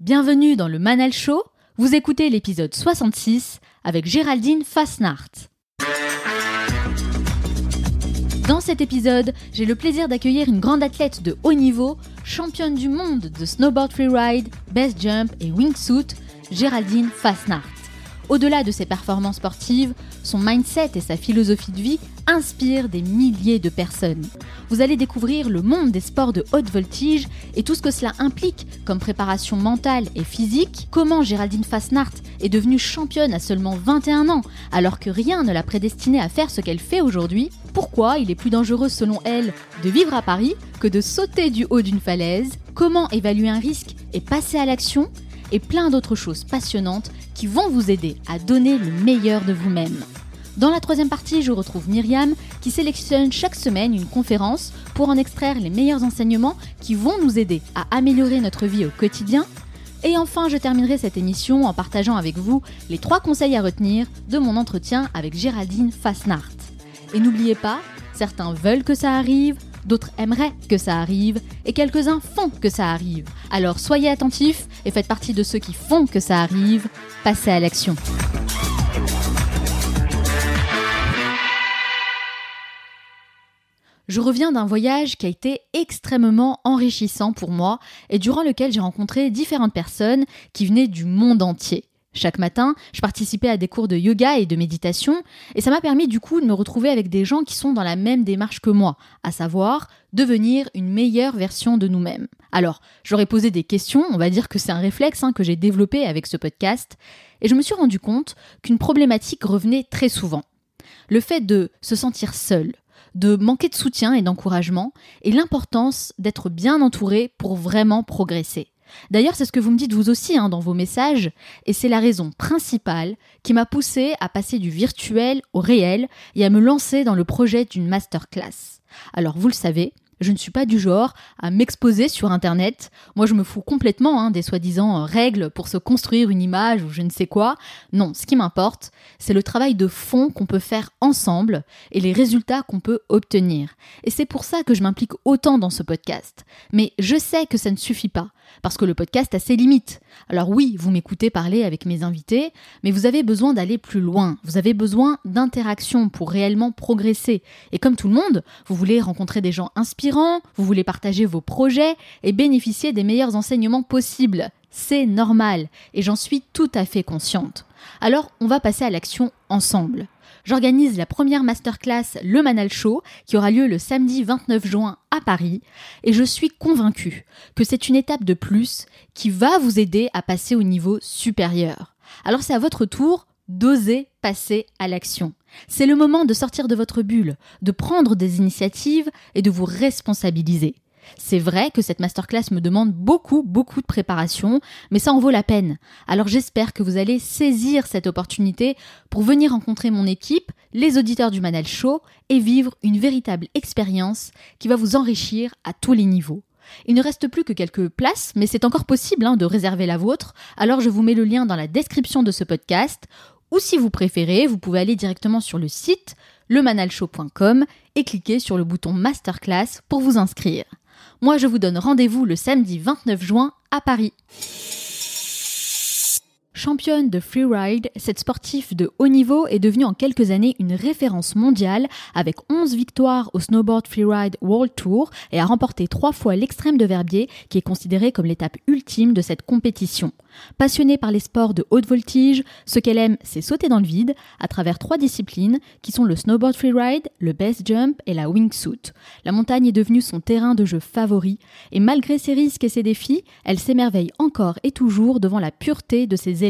Bienvenue dans le Manal Show. Vous écoutez l'épisode 66 avec Géraldine Fasnart. Dans cet épisode, j'ai le plaisir d'accueillir une grande athlète de haut niveau, championne du monde de snowboard freeride, best jump et wingsuit, Géraldine Fasnart. Au-delà de ses performances sportives, son mindset et sa philosophie de vie inspirent des milliers de personnes. Vous allez découvrir le monde des sports de haute voltige et tout ce que cela implique comme préparation mentale et physique, comment Géraldine Fasnart est devenue championne à seulement 21 ans alors que rien ne l'a prédestinée à faire ce qu'elle fait aujourd'hui, pourquoi il est plus dangereux selon elle de vivre à Paris que de sauter du haut d'une falaise, comment évaluer un risque et passer à l'action, et plein d'autres choses passionnantes qui vont vous aider à donner le meilleur de vous-même. Dans la troisième partie, je retrouve Myriam qui sélectionne chaque semaine une conférence pour en extraire les meilleurs enseignements qui vont nous aider à améliorer notre vie au quotidien. Et enfin, je terminerai cette émission en partageant avec vous les trois conseils à retenir de mon entretien avec Géraldine Fasnart. Et n'oubliez pas, certains veulent que ça arrive, d'autres aimeraient que ça arrive, et quelques-uns font que ça arrive. Alors soyez attentifs et faites partie de ceux qui font que ça arrive. Passez à l'action. Je reviens d'un voyage qui a été extrêmement enrichissant pour moi et durant lequel j'ai rencontré différentes personnes qui venaient du monde entier. Chaque matin, je participais à des cours de yoga et de méditation, et ça m'a permis du coup de me retrouver avec des gens qui sont dans la même démarche que moi, à savoir devenir une meilleure version de nous-mêmes. Alors, j'aurais posé des questions, on va dire que c'est un réflexe hein, que j'ai développé avec ce podcast, et je me suis rendu compte qu'une problématique revenait très souvent. Le fait de se sentir seul, de manquer de soutien et d'encouragement, et l'importance d'être bien entouré pour vraiment progresser. D'ailleurs, c'est ce que vous me dites vous aussi hein, dans vos messages, et c'est la raison principale qui m'a poussé à passer du virtuel au réel et à me lancer dans le projet d'une masterclass. Alors, vous le savez, je ne suis pas du genre à m'exposer sur Internet. Moi, je me fous complètement hein, des soi-disant règles pour se construire une image ou je ne sais quoi. Non, ce qui m'importe, c'est le travail de fond qu'on peut faire ensemble et les résultats qu'on peut obtenir. Et c'est pour ça que je m'implique autant dans ce podcast. Mais je sais que ça ne suffit pas parce que le podcast a ses limites. Alors oui, vous m'écoutez parler avec mes invités, mais vous avez besoin d'aller plus loin, vous avez besoin d'interaction pour réellement progresser. Et comme tout le monde, vous voulez rencontrer des gens inspirants, vous voulez partager vos projets et bénéficier des meilleurs enseignements possibles. C'est normal, et j'en suis tout à fait consciente. Alors, on va passer à l'action ensemble j'organise la première masterclass Le Manal Show qui aura lieu le samedi 29 juin à Paris et je suis convaincue que c'est une étape de plus qui va vous aider à passer au niveau supérieur. Alors c'est à votre tour d'oser passer à l'action. C'est le moment de sortir de votre bulle, de prendre des initiatives et de vous responsabiliser. C'est vrai que cette masterclass me demande beaucoup, beaucoup de préparation, mais ça en vaut la peine. Alors j'espère que vous allez saisir cette opportunité pour venir rencontrer mon équipe, les auditeurs du Manal Show, et vivre une véritable expérience qui va vous enrichir à tous les niveaux. Il ne reste plus que quelques places, mais c'est encore possible hein, de réserver la vôtre, alors je vous mets le lien dans la description de ce podcast, ou si vous préférez, vous pouvez aller directement sur le site lemanalshow.com et cliquer sur le bouton Masterclass pour vous inscrire. Moi, je vous donne rendez-vous le samedi 29 juin à Paris. Championne de freeride, cette sportive de haut niveau est devenue en quelques années une référence mondiale avec 11 victoires au Snowboard Freeride World Tour et a remporté trois fois l'extrême de Verbier qui est considéré comme l'étape ultime de cette compétition. Passionnée par les sports de haute voltige, ce qu'elle aime, c'est sauter dans le vide à travers trois disciplines qui sont le snowboard freeride, le base jump et la wingsuit. La montagne est devenue son terrain de jeu favori et malgré ses risques et ses défis, elle s'émerveille encore et toujours devant la pureté de ses éléments.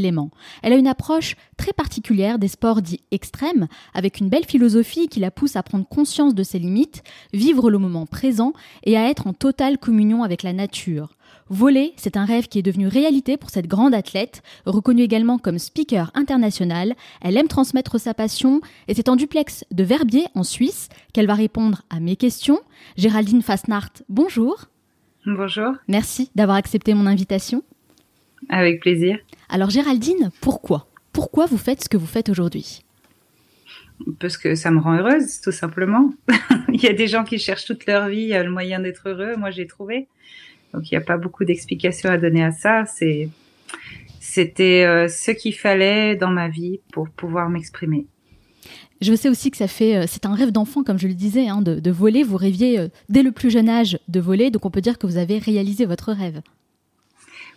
Elle a une approche très particulière des sports dits extrêmes, avec une belle philosophie qui la pousse à prendre conscience de ses limites, vivre le moment présent et à être en totale communion avec la nature. Voler, c'est un rêve qui est devenu réalité pour cette grande athlète, reconnue également comme speaker international. Elle aime transmettre sa passion et c'est en duplex de Verbier, en Suisse, qu'elle va répondre à mes questions. Géraldine Fasnart, bonjour. Bonjour. Merci d'avoir accepté mon invitation. Avec plaisir. Alors Géraldine, pourquoi? Pourquoi vous faites ce que vous faites aujourd'hui? Parce que ça me rend heureuse, tout simplement. Il y a des gens qui cherchent toute leur vie le moyen d'être heureux. Moi, j'ai trouvé. Donc il n'y a pas beaucoup d'explications à donner à ça. C'est c'était euh, ce qu'il fallait dans ma vie pour pouvoir m'exprimer. Je sais aussi que ça fait, euh, c'est un rêve d'enfant, comme je le disais, hein, de, voler. Vous rêviez euh, dès le plus jeune âge de voler, donc on peut dire que vous avez réalisé votre rêve.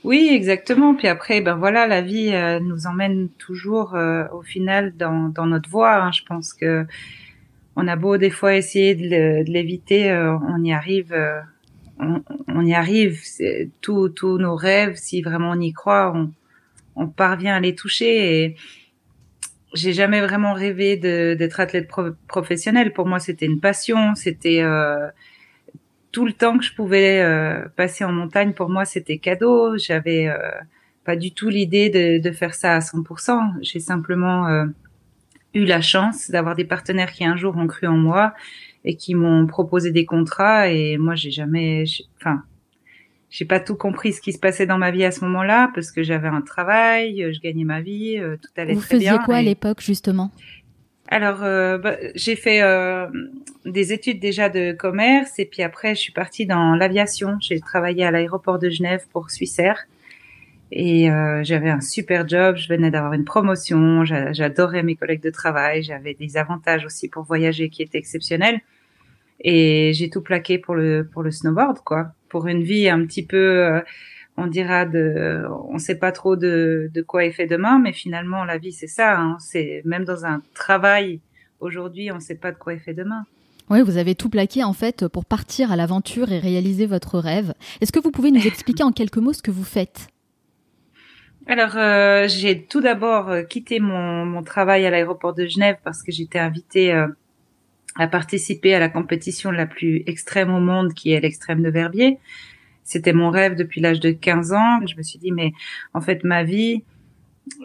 Oui, exactement. Puis après, ben voilà, la vie nous emmène toujours au final dans, notre voie. Hein. Je pense que on a beau des fois essayer de l'éviter, on y arrive on, y arrive. Tous tous nos rêves, si vraiment on y croit, on, on parvient à les toucher. Et j'ai jamais vraiment rêvé d'être athlète professionnel. Pour moi, c'était une passion. C'était euh, tout le temps que je pouvais euh, passer en montagne. Pour moi, c'était cadeau. J'avais euh, pas du tout l'idée de, de, faire ça à 100%. J'ai simplement eu la chance d'avoir des partenaires qui un jour ont cru en moi et qui m'ont proposé des contrats. Et moi, j'ai jamais, enfin, j'ai pas tout compris ce qui se passait dans ma vie à ce moment-là parce que j'avais un travail, euh, je gagnais ma vie, euh, tout allait très bien. Vous faisiez quoi à l'époque justement? Alors euh, bah, j'ai fait des études déjà de commerce et puis après je suis partie dans l'aviation. J'ai travaillé à l'aéroport de Genève pour Swissair et j'avais un super job. Je venais d'avoir une promotion, j'adorais mes collègues de travail, j'avais des avantages aussi pour voyager qui étaient exceptionnels et j'ai tout plaqué pour le pour le snowboard quoi pour une vie un petit peu, euh, on dira de, on sait pas trop de, de quoi est fait demain, mais finalement la vie c'est ça. Hein. c'est même dans un travail aujourd'hui, on sait pas de quoi est fait demain. Oui, vous avez tout plaqué en fait pour partir à l'aventure et réaliser votre rêve. Est-ce que vous pouvez nous expliquer en quelques mots ce que vous faites? Alors, euh, j'ai tout d'abord euh, quitté mon, mon, travail à l'aéroport de Genève parce que j'étais invitée à participer à la compétition la plus extrême au monde, qui est l'extrême de Verbier. C'était mon rêve depuis l'âge de 15 ans. Je me suis dit, mais en fait, ma vie,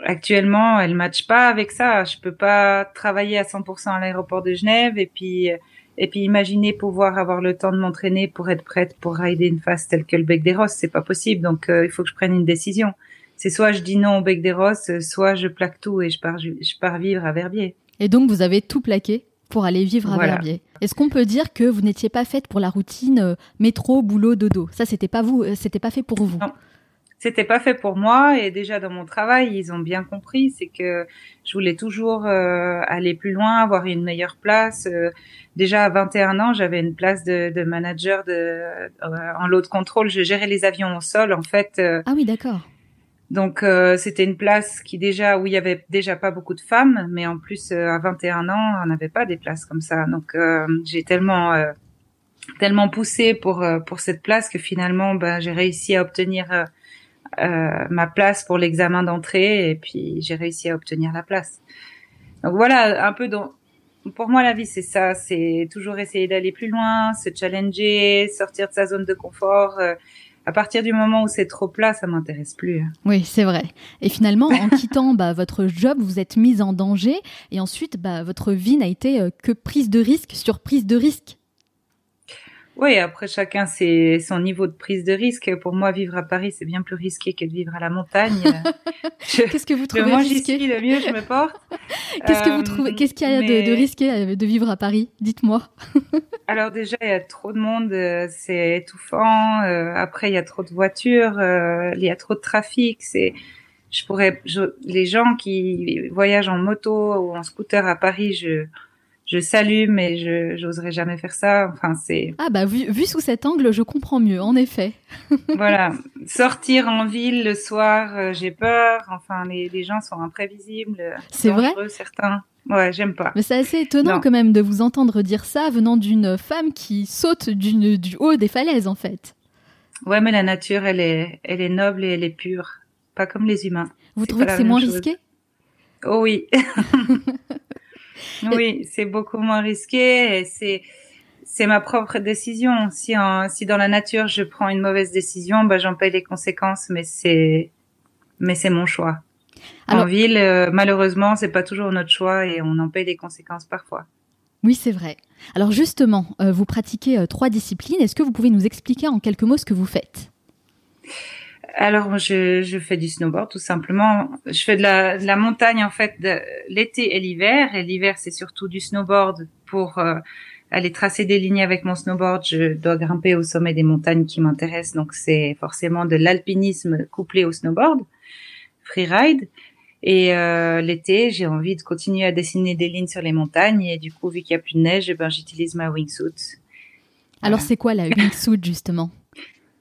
actuellement, elle matche pas avec ça. Je peux pas travailler à 100% à l'aéroport de Genève et puis, et puis imaginer pouvoir avoir le temps de m'entraîner pour être prête pour rider une phase telle que le Bec des Rosses. C'est pas possible. Donc, euh, il faut que je prenne une décision. C'est soit je dis non au Bec des Rosses, soit je plaque tout et je pars, je pars vivre à Verbier. Et donc, vous avez tout plaqué pour aller vivre à Verbier. Est-ce qu'on peut dire que vous n'étiez pas faite pour la routine euh, métro, boulot, dodo? Ça, c'était pas vous, euh, c'était pas fait pour vous. Non, c'était pas fait pour moi. Et déjà dans mon travail, ils ont bien compris, c'est que je voulais toujours euh, aller plus loin, avoir une meilleure place. déjà à 21 ans, j'avais une place de, de manager de en lot de contrôle. Je gérais les avions au sol, en fait. ah oui, d'accord. Donc euh, c'était une place qui déjà où il y avait déjà pas beaucoup de femmes, mais en plus euh, à 21 ans on n'avait pas des places comme ça. Donc euh, j'ai tellement tellement poussé pour pour cette place que finalement ben, j'ai réussi à obtenir ma place pour l'examen d'entrée et puis j'ai réussi à obtenir la place. Donc voilà un peu dans pour moi la vie c'est ça, c'est toujours essayer d'aller plus loin, se challenger, sortir de sa zone de confort à partir du moment où c'est trop plat, ça m'intéresse plus. Oui, c'est vrai. Et finalement, en quittant bah, votre job, vous êtes mise en danger. Et ensuite, bah, votre vie n'a été euh, que prise de risque sur prise de risque. Oui, après chacun c'est son niveau de prise de risque. Pour moi, vivre à Paris, c'est bien plus risqué que de vivre à la montagne. Qu'est-ce que vous trouvez risqué Le mieux je me porte. Qu'est-ce que vous trouvez Qu'est-ce qu'il y a de, de, risqué euh, de vivre à Paris? Dites-moi. Alors déjà, il y a trop de monde, euh, c'est étouffant. Euh, après, il y a trop de voitures, il y a trop de trafic. C'est, je pourrais, les gens qui voyagent en moto ou en scooter à Paris, je je salue, mais je j'oserais jamais faire ça. Enfin, c'est. Ah bah vu, vu sous cet angle, je comprends mieux, en effet. voilà, sortir en ville le soir, euh, j'ai peur. Enfin, les, les gens sont imprévisibles. C'est vrai. Certains. Ouais, j'aime pas. Mais c'est assez étonnant quand même de vous entendre dire ça venant d'une femme qui saute d'une du haut des falaises en fait. Ouais, mais la nature, elle est, elle est noble et elle est pure, pas comme les humains. Vous trouvez que c'est moins risqué? Oh oui. Oui, c'est beaucoup moins risqué et c'est c'est ma propre décision. Si en, si dans la nature je prends une mauvaise décision, bah j'en paye les conséquences, mais c'est mais c'est mon choix. en ville, euh, malheureusement, c'est pas toujours notre choix et on en paye les conséquences parfois. Oui, c'est vrai. Alors justement, euh, vous pratiquez euh, trois disciplines. Est-ce que vous pouvez nous expliquer en quelques mots ce que vous faites? Alors, je, je fais du snowboard tout simplement. Je fais de la, de la montagne en fait l'été et l'hiver. Et l'hiver, c'est surtout du snowboard pour euh, aller tracer des lignes avec mon snowboard. Je dois grimper au sommet des montagnes qui m'intéressent, donc c'est forcément de l'alpinisme couplé au snowboard. freeride. Et euh, l'été, j'ai envie de continuer à dessiner des lignes sur les montagnes. Et du coup, vu qu'il n'y a plus de neige, eh ben, j'utilise ma wingsuit. Alors, c'est quoi la wingsuit justement?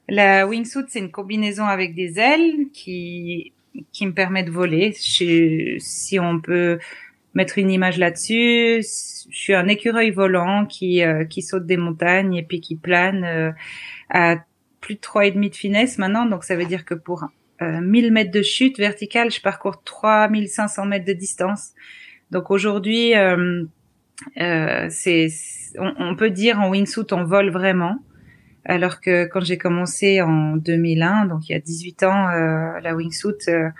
La wingsuit, c'est une combinaison avec des ailes qui qui me permet de voler. si on peut mettre une image là-dessus, je suis un écureuil volant qui euh, qui saute des montagnes et puis qui plane euh, à plus de trois et demi de finesse maintenant. Donc ça veut dire que pour 1000 euh, mètres de chute verticale, je parcours 3500 mètres de distance. Donc aujourd'hui, euh, euh, c'est, on, peut dire en wingsuit, on vole vraiment. Alors que quand j'ai commencé en 2001, donc il y a 18 ans, euh, la wingsuit, euh,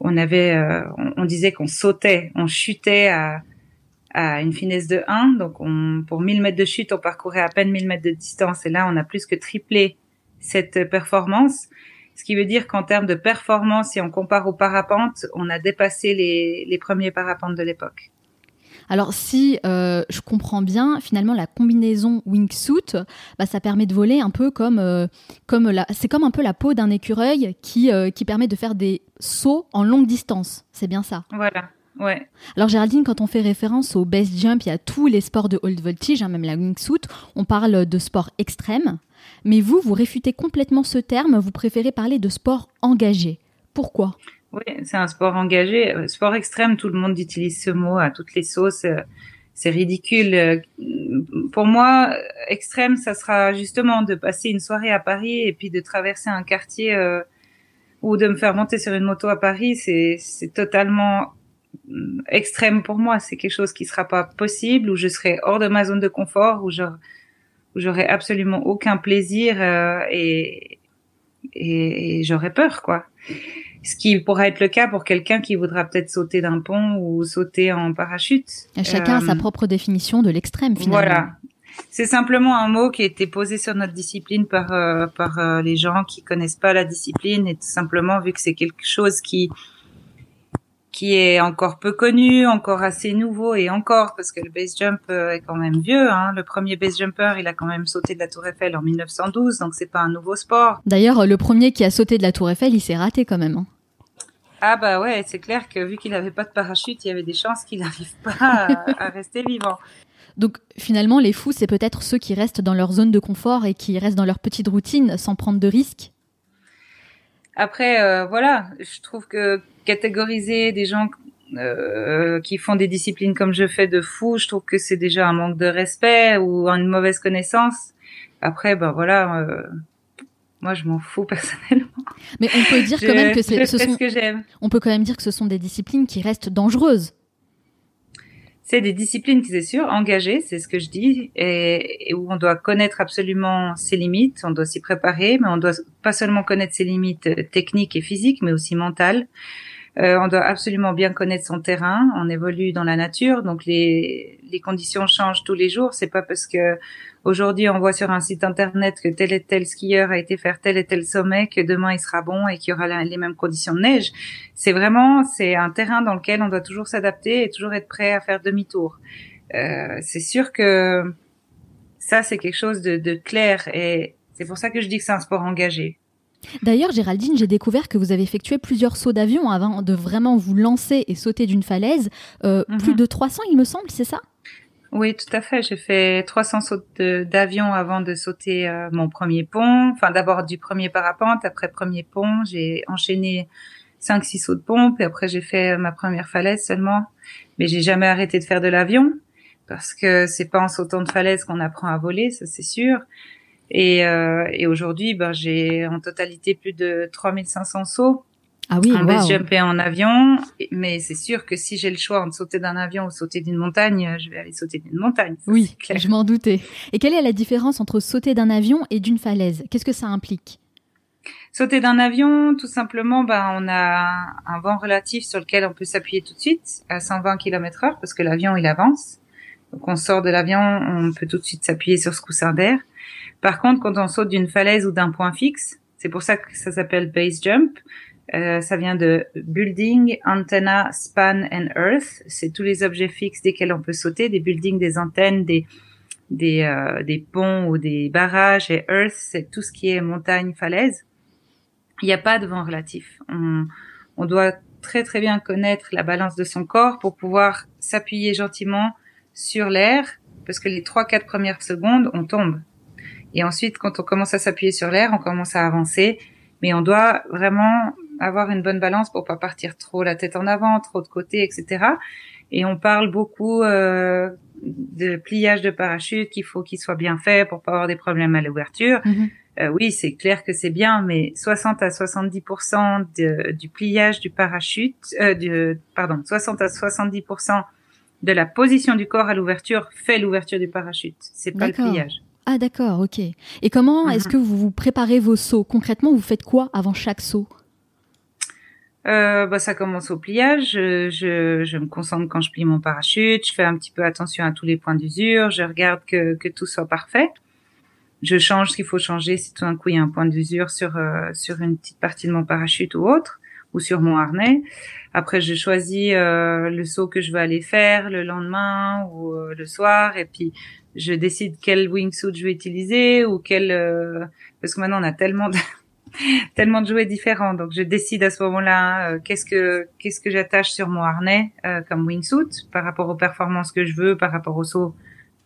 on avait, on, on, disait qu'on sautait, on chutait à, à une finesse de 1. Donc on, pour 1000 mètres de chute, on parcourait à peine 1000 mètres de distance. Et là, on a plus que triplé cette performance. Ce qui veut dire qu'en termes de performance, si on compare aux parapentes, on a dépassé les, les premiers parapentes de l'époque. Alors si euh, je comprends bien, finalement la combinaison wingsuit, bah, ça permet de voler un peu comme, euh, comme la, c'est comme un peu la peau d'un écureuil qui, euh, qui permet de faire des sauts en longue distance. C'est bien ça. Voilà. Ouais. Alors Géraldine, quand on fait référence au base jump, y a tous les sports de haute voltage, hein, même la wingsuit, on parle de sport extrême. Mais vous, vous réfutez complètement ce terme, vous préférez parler de sport engagé. Pourquoi? Oui, c'est un sport engagé. Euh, sport extrême, tout le monde utilise ce mot à toutes les sauces. Euh, c'est ridicule. Euh, pour moi, extrême, ça sera justement de passer une soirée à Paris et puis de traverser un quartier ou de me faire monter sur une moto à Paris. C'est totalement extrême pour moi. C'est quelque chose qui sera pas possible, où je serai hors de ma zone de confort, où j'aurais absolument aucun plaisir et, et, j'aurais peur, quoi. Ce qui pourrait être le cas pour quelqu'un qui voudra peut-être sauter d'un pont ou sauter en parachute. chacun a sa euh, propre définition de l'extrême, finalement. Voilà. C'est simplement un mot qui a été posé sur notre discipline par euh, par les gens qui connaissent pas la discipline et tout simplement vu que c'est quelque chose qui qui est encore peu connu, encore assez nouveau et encore parce que le base jump euh, est quand même vieux. Hein. Le premier base jumper, il a quand même sauté de la Tour Eiffel en 1912, donc c'est pas un nouveau sport. D'ailleurs, le premier qui a sauté de la Tour Eiffel, il s'est raté quand même. Hein. Ah bah ouais, c'est clair que vu qu'il n'avait pas de parachute, il y avait des chances qu'il n'arrive pas à, à rester vivant. Donc finalement, les fous, c'est peut-être ceux qui restent dans leur zone de confort et qui restent dans leur petite routine sans prendre de risques? Après, euh, voilà, je trouve que catégoriser des gens euh, qui font des disciplines comme je fais de fou, je trouve que c'est déjà un manque de respect ou une mauvaise connaissance. Après, ben voilà, euh, moi je m'en fous personnellement. Mais on peut dire quand même que c'est ce sont. on peut quand même dire que ce sont des disciplines qui restent dangereuses. C'est des disciplines qui, c'est sûr, engagées, c'est ce que je dis, et, où on doit connaître absolument ses limites, on doit s'y préparer, mais on doit pas seulement connaître ses limites techniques et physiques, mais aussi mentales. Euh, on doit absolument bien connaître son terrain. On évolue dans la nature, donc les, les conditions changent tous les jours. C'est pas parce que aujourd'hui on voit sur un site internet que tel et tel skieur a été faire tel et tel sommet que demain il sera bon et qu'il y aura les mêmes conditions de neige. C'est vraiment c'est un terrain dans lequel on doit toujours s'adapter et toujours être prêt à faire demi-tour. Euh, c'est sûr que ça c'est quelque chose de, de clair et c'est pour ça que je dis que c'est un sport engagé. D'ailleurs, Géraldine, j'ai découvert que vous avez effectué plusieurs sauts d'avion avant de vraiment vous lancer et sauter d'une falaise. Euh, mhm. Plus de 300, il me semble, c'est ça? Oui, tout à fait. J'ai fait 300 sauts d'avion avant de sauter euh, mon premier pont. Enfin, d'abord du premier parapente, après premier pont. J'ai enchaîné 5-6 sauts de pompe et après j'ai fait ma première falaise seulement. Mais j'ai jamais arrêté de faire de l'avion parce que c'est pas en sautant de falaise qu'on apprend à voler, ça c'est sûr. Et, euh, et aujourd'hui, ben, j'ai en totalité plus de 3500 sauts. Ah oui, un base jumper en avion, mais c'est sûr que si j'ai le choix entre sauter d'un avion ou sauter d'une montagne, je vais aller sauter d'une montagne. oui, je m'en doutais. Et quelle est la différence entre sauter d'un avion et d'une falaise? Qu'est-ce que ça implique? Sauter d'un avion, tout simplement, ben, on a un vent relatif sur lequel on peut s'appuyer tout de suite à 120 km heure parce que l'avion, il avance. Donc, on sort de l'avion, on peut tout de suite s'appuyer sur ce coussin d'air. Par contre, quand on saute d'une falaise ou d'un point fixe, c'est pour ça que ça s'appelle base jump. Euh, ça vient de building, antenna, span and earth. C'est tous les objets fixes desquels on peut sauter, des buildings, des antennes, des des, euh, des ponts ou des barrages. Et earth, c'est tout ce qui est montagne, falaise. Il n'y a pas de vent relatif. On, on doit très très bien connaître la balance de son corps pour pouvoir s'appuyer gentiment sur l'air, parce que les trois quatre premières secondes, on tombe. Et ensuite, quand on commence à s'appuyer sur l'air, on commence à avancer, mais on doit vraiment avoir une bonne balance pour pas partir trop la tête en avant, trop de côté, etc. Et on parle beaucoup euh, de pliage de parachute qu'il faut qu'il soit bien fait pour pas avoir des problèmes à l'ouverture. Mhm. Euh, oui, c'est clair que c'est bien, mais 60 à 70% de, du pliage du parachute, euh, du, pardon, 60 à 70% de la position du corps à l'ouverture fait l'ouverture du parachute. C'est pas le pliage. Ah d'accord, ok. Et comment est-ce mhm. que vous vous préparez vos sauts Concrètement, vous faites quoi avant chaque saut? Euh, bah, ça commence au pliage. Je, je, je, me concentre quand je plie mon parachute. Je fais un petit peu attention à tous les points d'usure. Je regarde que, que tout soit parfait. Je change ce qu'il faut changer si tout d'un coup il y a un point d'usure sur euh, sur une petite partie de mon parachute ou autre ou sur mon harnais. Après, je choisis euh, le saut que je veux aller faire le lendemain ou euh, le soir et puis je décide quel wingsuit je vais utiliser ou quel parce que maintenant on a tellement de tellement de jouets différents. Donc je décide à ce moment-là euh, qu'est-ce que qu'est-ce que j'attache sur mon harnais euh, comme wingsuit par rapport aux performances que je veux, par rapport au saut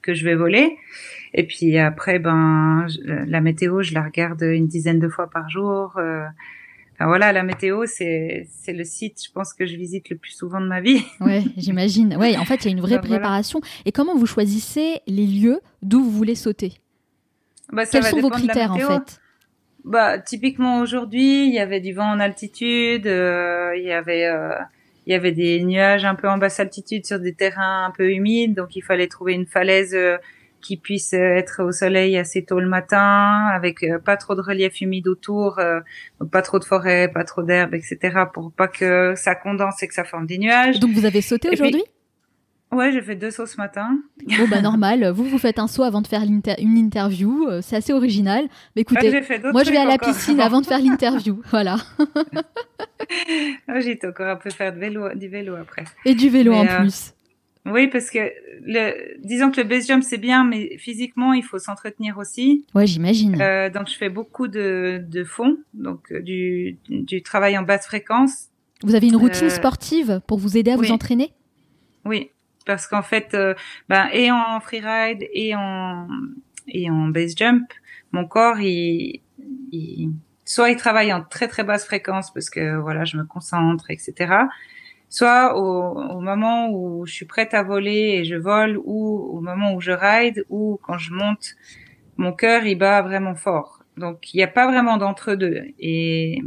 que je vais voler. Et puis après, ben la météo, je la regarde une dizaine de fois par jour. Enfin voilà, la météo, c'est c'est le site, je pense que je visite le plus souvent de ma vie. Ouais, j'imagine. Ouais, en fait, il y a une vraie préparation. Et comment vous choisissez les lieux d'où vous voulez sauter? Bah, Quels sont vos critères en fait? Bah, typiquement aujourd'hui, il y avait du vent en altitude, euh, il y avait euh, il y avait des nuages un peu en basse altitude sur des terrains un peu humides, donc il fallait trouver une falaise euh, qui puisse être au soleil assez tôt le matin, avec pas trop de relief humide autour, donc pas trop de forêt, pas trop d'herbe, etc., pour pas que ça condense et que ça forme des nuages. Donc vous avez sauté aujourd'hui? Ouais, j'ai fait deux sauts ce matin. Bon, bah normal. Vous, vous faites un saut avant de faire une interview. Euh, c'est assez original. Mais écoutez, moi, je vais à la piscine avant de faire l'interview. Voilà. Ah, j'ai encore un peu faire du vélo, du vélo après. Et du vélo en euh, plus. Oui, parce que le, disons que le base jump c'est bien, mais physiquement il faut s'entretenir aussi. Ouais, j'imagine. Euh, donc je fais beaucoup de, de fond, donc du, du travail en basse fréquence. Vous avez une routine sportive pour vous aider à vous entraîner? Oui, parce qu'en fait, euh, ben, et en freeride et en et en base jump, mon corps, il, il, soit il travaille en très très basse fréquence parce que voilà, je me concentre, etc. Soit au, au moment où je suis prête à voler et je vole, ou au moment où je ride, ou quand je monte, mon cœur il bat vraiment fort. Donc il n'y a pas vraiment d'entre deux. Et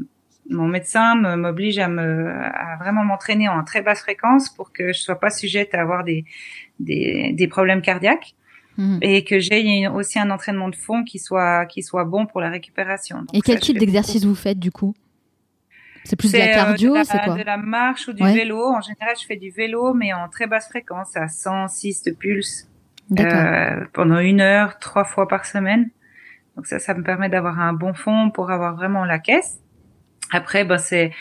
mon médecin m'oblige à me à vraiment m'entraîner en très basse fréquence pour que je sois pas sujette à avoir des des, des problèmes cardiaques mhm. et que j'ai aussi un entraînement de fond qui soit qui soit bon pour la récupération. et quel type d'exercice vous faites du coup? C'est plus de la euh, cardio, c'est quoi De la marche ou du vélo. En général, je fais du vélo mais en très basse fréquence, à 106 de pulse euh, pendant une heure, trois fois par semaine. Donc ça, ça me permet d'avoir un bon fond pour avoir vraiment la caisse. Après, ben, c'est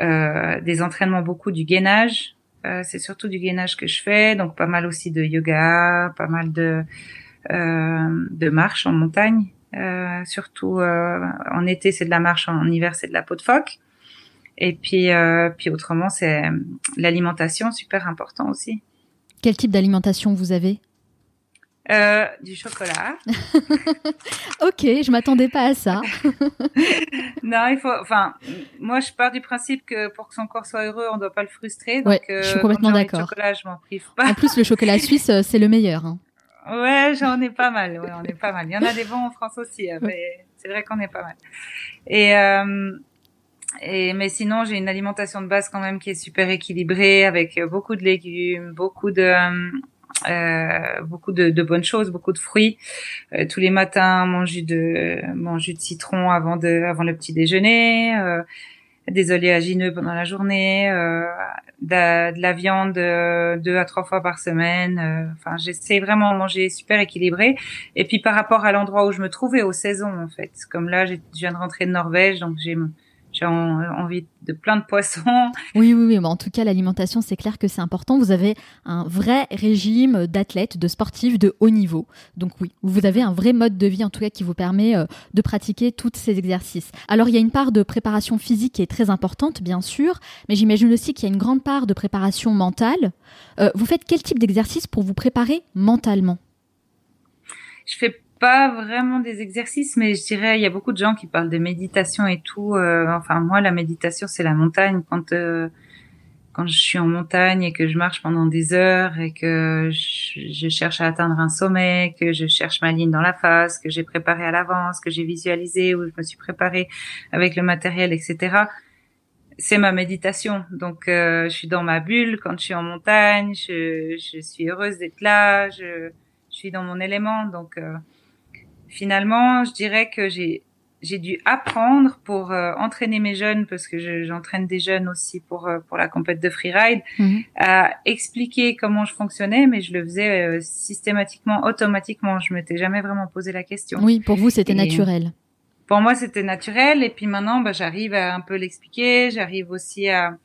euh, des entraînements beaucoup du gainage. Euh, c'est surtout du gainage que je fais, donc pas mal aussi de yoga, pas mal de euh, de marche en montagne. Euh, surtout euh, en été, c'est de la marche, en hiver, c'est de la peau de phoque. Et puis, euh, puis autrement, c'est l'alimentation, super important aussi. Quel type d'alimentation vous avez? Euh, du chocolat. ok, je m'attendais pas à ça. non, il faut. Enfin, moi, je pars du principe que pour que son corps soit heureux, on ne doit pas le frustrer. Donc, ouais, je suis euh, complètement d'accord. Chocolat, je m'en prive pas. En plus, le chocolat suisse, euh, c'est le meilleur. Hein. Ouais, j'en ai pas mal. Ouais, on est pas mal. Il y en a des bons en France aussi, hein, mais c'est vrai qu'on est pas mal. Et euh, et mais sinon, j'ai une alimentation de base quand même qui est super équilibrée, avec beaucoup de légumes, beaucoup de euh, beaucoup de, de, bonnes choses, beaucoup de fruits. Euh, tous les matins, mon jus de mon jus de citron avant de avant le petit déjeuner. Euh, des oléagineux pendant la journée, euh, de, la viande deux à trois fois par semaine. Enfin, j'essaie vraiment de manger super équilibré. Et puis par rapport à l'endroit où je me trouvais aux saisons, en fait, comme là, je viens de rentrer de Norvège, donc j'ai j'ai envie de plein de poissons. Oui, oui, oui. en tout cas, l'alimentation, c'est clair que c'est important. Vous avez un vrai régime d'athlète, de sportif de haut niveau. Donc oui, vous avez un vrai mode de vie, en tout cas, qui vous permet euh, de pratiquer tous ces exercices. Alors, il y a une part de préparation physique qui est très importante, bien sûr, mais j'imagine aussi qu'il y a une grande part de préparation mentale. Euh, vous faites quel type d'exercice pour vous préparer mentalement? Je fais pas vraiment des exercices, mais je dirais il y a beaucoup de gens qui parlent de méditation et tout. Euh, enfin moi, la méditation c'est la montagne. Quand euh, quand je suis en montagne et que je marche pendant des heures et que je, cherche à atteindre un sommet, que je cherche ma ligne dans la face, que j'ai préparé à l'avance, que j'ai visualisé ou je me suis préparé avec le matériel, etc. C'est ma méditation. Donc euh, je suis dans ma bulle quand je suis en montagne. Je, je suis heureuse d'être là. Je, je suis dans mon élément. Donc finalement, je dirais que j'ai j'ai dû apprendre pour euh, entraîner mes jeunes parce que j'entraîne des jeunes aussi pour euh, pour la compète de freeride mhm. à expliquer comment je fonctionnais mais je le faisais euh, systématiquement automatiquement. Je m'étais jamais vraiment posé la question. Oui pour vous c'était naturel. pour moi c'était naturel. Et puis maintenant bah, j'arrive à un peu l'expliquer. J'arrive aussi à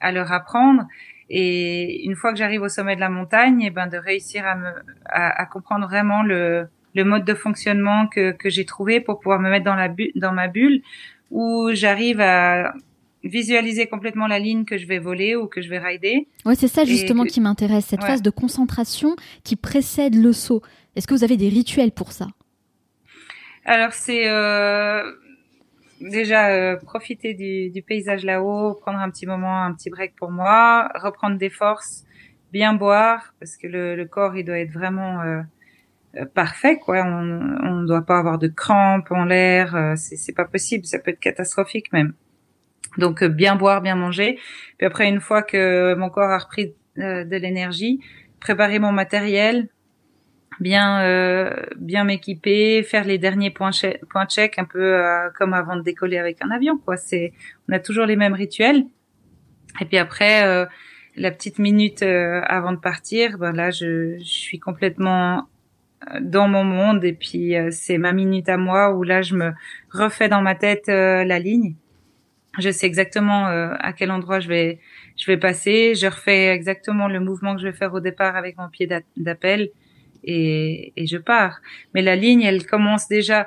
à leur apprendre. Et une fois que j'arrive au sommet de la montagne et eh ben de réussir à me à, à comprendre vraiment le le mode de fonctionnement que, que j'ai trouvé pour pouvoir me mettre dans la dans ma bulle où j'arrive à visualiser complètement la ligne que je vais voler ou que je vais rider. Ouais, c'est ça justement qui m'intéresse, cette phase de concentration qui précède le saut. Est-ce que vous avez des rituels pour ça? Alors c'est euh, déjà euh, profiter du, du paysage là-haut, prendre un petit moment, un petit break pour moi, reprendre des forces, bien boire parce que le, le corps il doit être vraiment euh, parfait quoi. On ne doit pas avoir de crampes en l'air euh, c'est c'est pas possible ça peut être catastrophique même. Donc euh, bien boire bien manger. Puis après une fois que mon corps a repris de l'énergie préparer mon matériel bien bien m'équiper faire les derniers points points check un peu comme avant de décoller avec un avion quoi. C'est on a toujours les mêmes rituels. Et puis après la petite minute avant de partir ben là je, je suis complètement dans mon monde et puis euh, c'est ma minute à moi où là je me refais dans ma tête euh, la ligne. Je sais exactement euh, à quel endroit je vais je vais passer, je refais exactement le mouvement que je vais faire au départ avec mon pied d'appel et, et je pars. Mais la ligne, elle commence déjà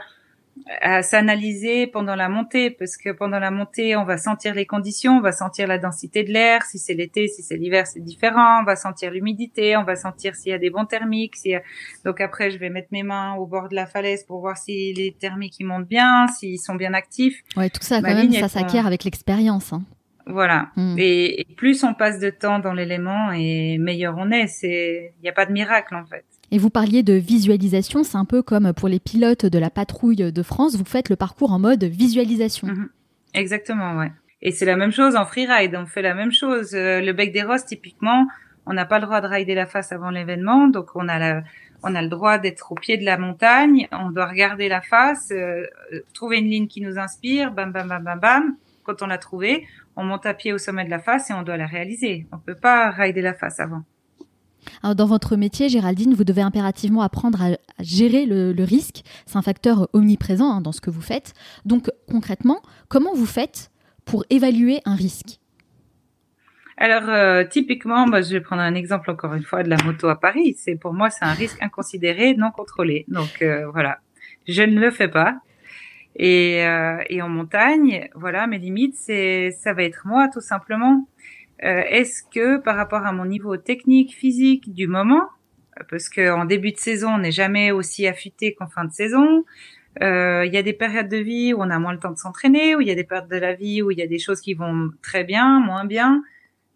à s'analyser pendant la montée, parce que pendant la montée, on va sentir les conditions, on va sentir la densité de l'air, si c'est l'été, si c'est l'hiver, c'est différent, on va sentir l'humidité, on va sentir s'il y a des bons thermiques, s'il donc après je vais mettre mes mains au bord de la falaise pour voir si les thermiques ils montent bien, s'ils sont bien actifs. Ouais, tout ça quand même, ça s'acquiert avec l'expérience. Hein. Voilà. Hmm. Et, plus on passe de temps dans l'élément, et meilleur on est. C'est, il n'y a pas de miracle en fait. Et vous parliez de visualisation, c'est un peu comme pour les pilotes de la patrouille de France, vous faites le parcours en mode visualisation. Mhm. Exactement, ouais. Et c'est la même chose en freeride, on fait la même chose. Euh, le bec des roses, typiquement, on n'a pas le droit de rider la face avant l'événement, donc on a on a le droit d'être au pied de la montagne, on doit regarder la face, euh, trouver une ligne qui nous inspire, bam bam bam bam bam. Quand on l'a trouvée, on monte à pied au sommet de la face et on doit la réaliser. On peut pas rider la face avant. Alors, dans votre métier, Géraldine, vous devez impérativement apprendre à, gérer le, risque. C'est un facteur omniprésent hein, dans ce que vous faites. Donc, concrètement, comment vous faites pour évaluer un risque? Alors euh, typiquement, je vais prendre un exemple encore une fois de la moto à Paris. C'est pour moi c'est un risque inconsidéré, non contrôlé. Donc euh, voilà, je ne le fais pas. Et, euh, et en montagne, voilà, mes limites, c'est ça va être moi tout simplement. Euh, est-ce que par rapport à mon niveau technique, physique du moment, parce qu'en début de saison, on n'est jamais aussi affûté qu'en fin de saison, euh, il y a des périodes de vie où on a moins le temps de s'entraîner, où il y a des périodes de la vie où il y a des choses qui vont très bien, moins bien.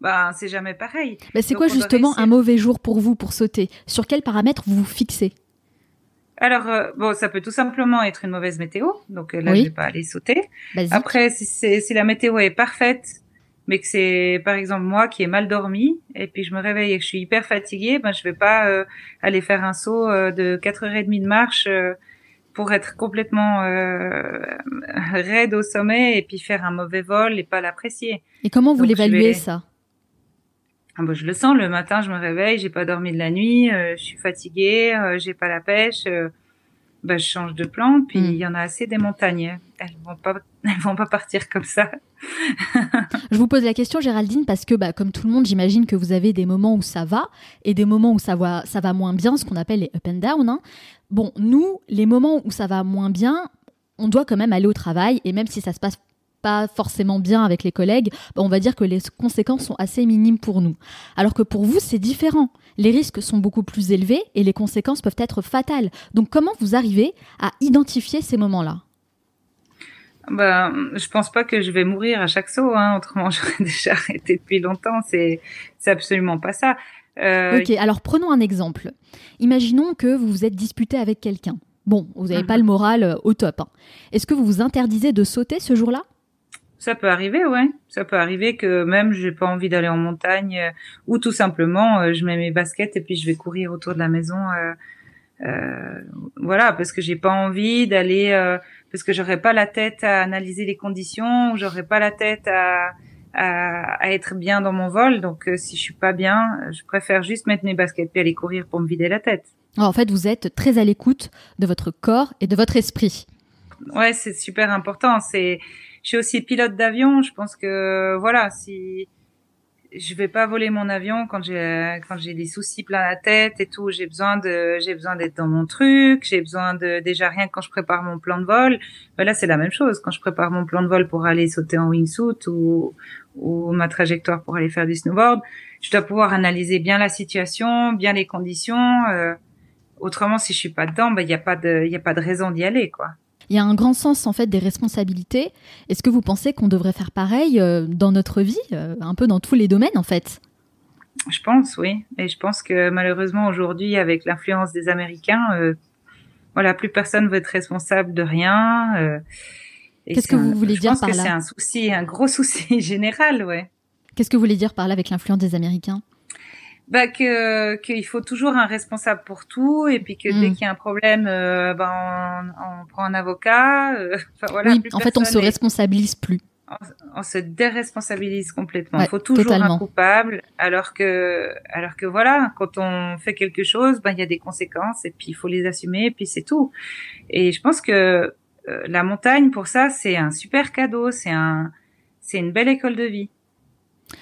Ben, c'est jamais pareil. Mais c'est quoi justement un mauvais jour pour vous pour sauter? Sur quels paramètres vous vous fixez? Alors euh, bon, ça peut tout simplement être une mauvaise météo, donc là je vais pas aller sauter. Après, si, si la météo est parfaite, mais que c'est par exemple moi qui ai mal dormi et puis je me réveille et que je suis hyper fatiguée, ben je vais pas euh, aller faire un saut euh, de 4h30 de marche euh, pour être complètement raide au sommet et puis faire un mauvais vol et pas l'apprécier. Et comment vous l'évaluez ça? Ah ben, je le sens le matin, je me réveille, j'ai pas dormi de la nuit, je suis fatiguée, j'ai pas la pêche bah, je change de plan. Puis Mm. il y en a assez des montagnes. Elles vont pas, elles vont pas partir comme ça. Je vous pose la question, Géraldine, parce que, bah, comme tout le monde, j'imagine que vous avez des moments où ça va et des moments où ça va, ça va moins bien, ce qu'on appelle les up and down. hein. Bon, nous, les moments où ça va moins bien, on doit quand même aller au travail et même si ça se passe pas forcément bien avec les collègues, bah, on va dire que les conséquences sont assez minimes pour nous. Alors que pour vous, c'est différent. Les risques sont beaucoup plus élevés et les conséquences peuvent être fatales. Donc, comment vous arrivez à identifier ces moments-là? Ben, je pense pas que je vais mourir à chaque saut. Hein. Autrement, j'aurais déjà arrêté depuis longtemps. C'est, c'est absolument pas ça. Euh, Ok, alors prenons un exemple. Imaginons que vous vous êtes disputé avec quelqu'un. Bon, vous n'avez Mhm. pas le moral euh, au top. hein. Est-ce que vous vous interdisez de sauter ce jour-là? Ça peut arriver, ouais. Ça peut arriver que même j'ai pas envie d'aller en montagne euh, ou tout simplement euh, je mets mes baskets et puis je vais courir autour de la maison. euh, euh, voilà, parce que j'ai pas envie d'aller, euh, parce que j'aurais pas la tête à analyser les conditions, ou j'aurais pas la tête à, à, à être bien dans mon vol. Donc si je suis pas bien, je préfère juste mettre mes baskets et aller courir pour me vider la tête. Alors, En fait, vous êtes très à l'écoute de votre corps et de votre esprit. Ouais, c'est super important. C'est, je suis aussi pilote d'avion. Je pense que voilà, si je vais pas voler mon avion quand j'ai quand j'ai des soucis plein la tête et tout, j'ai besoin de j'ai besoin d'être dans mon truc. J'ai besoin de déjà rien quand je prépare mon plan de vol. Ben là, c'est la même chose quand je prépare mon plan de vol pour aller sauter en wingsuit ou ou ma trajectoire pour aller faire du snowboard. Je dois pouvoir analyser bien la situation, bien les conditions. euh, autrement, si je suis pas dedans, ben il y a pas de il a pas de raison d'y aller quoi. Il y a un grand sens en fait des responsabilités. Est-ce que vous pensez qu'on devrait faire pareil euh, dans notre vie, euh, un peu dans tous les domaines en fait? Je pense, oui. Et je pense que malheureusement aujourd'hui, avec l'influence des Américains, euh, voilà, plus personne veut être responsable de rien. euh, Qu'est-ce que vous un- voulez je dire pense par que là? c'est un souci, un gros souci général, ouais. Qu'est-ce que vous voulez dire par là avec l'influence des Américains? Bah que qu'il faut toujours un responsable pour tout et puis que dès qu'il y a un problème, euh, ben on, on prend un avocat. euh, voilà, Oui, en fait, on se est- responsabilise plus. on se déresponsabilise complètement. Ouais, Il faut toujours totalement. un coupable, alors que, alors que voilà, quand on fait quelque chose, ben il y a des conséquences et puis il faut les assumer et puis c'est tout. Et je pense que euh, la montagne pour ça c'est un super cadeau, c'est un, c'est une belle école de vie.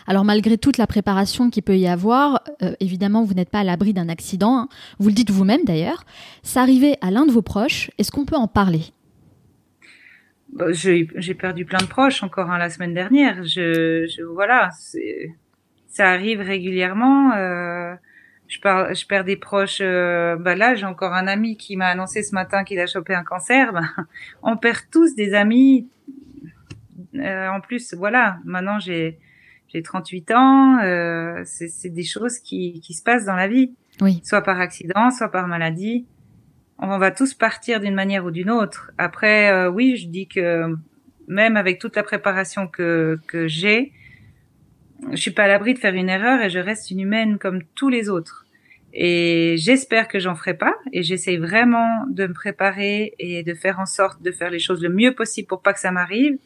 Alors malgré toute la préparation qu'il peut y avoir, euh, évidemment vous n'êtes pas à l'abri d'un accident, hein. vous le dites vous-même d'ailleurs, ça arrivait à l'un de vos proches, est-ce qu'on peut en parler? Bah, J'ai perdu plein de proches encore hein, la semaine dernière. Je, je voilà, ça arrive régulièrement. Euh, je, je perds des proches. Euh, bah là, j'ai encore un ami qui m'a annoncé ce matin qu'il a chopé un cancer. Bah, on perd tous des amis. Euh, en plus, voilà, maintenant j'ai j'ai 38 ans. Euh, c'est des choses qui qui se passent dans la vie, Oui. soit par accident, soit par maladie on va tous partir d'une manière ou d'une autre. Après, euh, oui, je dis que même avec toute la préparation que, que j'ai, je suis pas à l'abri de faire une erreur et je reste une humaine comme tous les autres. Et j'espère que j'en ferai pas et j'essaie vraiment de me préparer et de faire en sorte de faire les choses le mieux possible pour pas que ça m'arrive.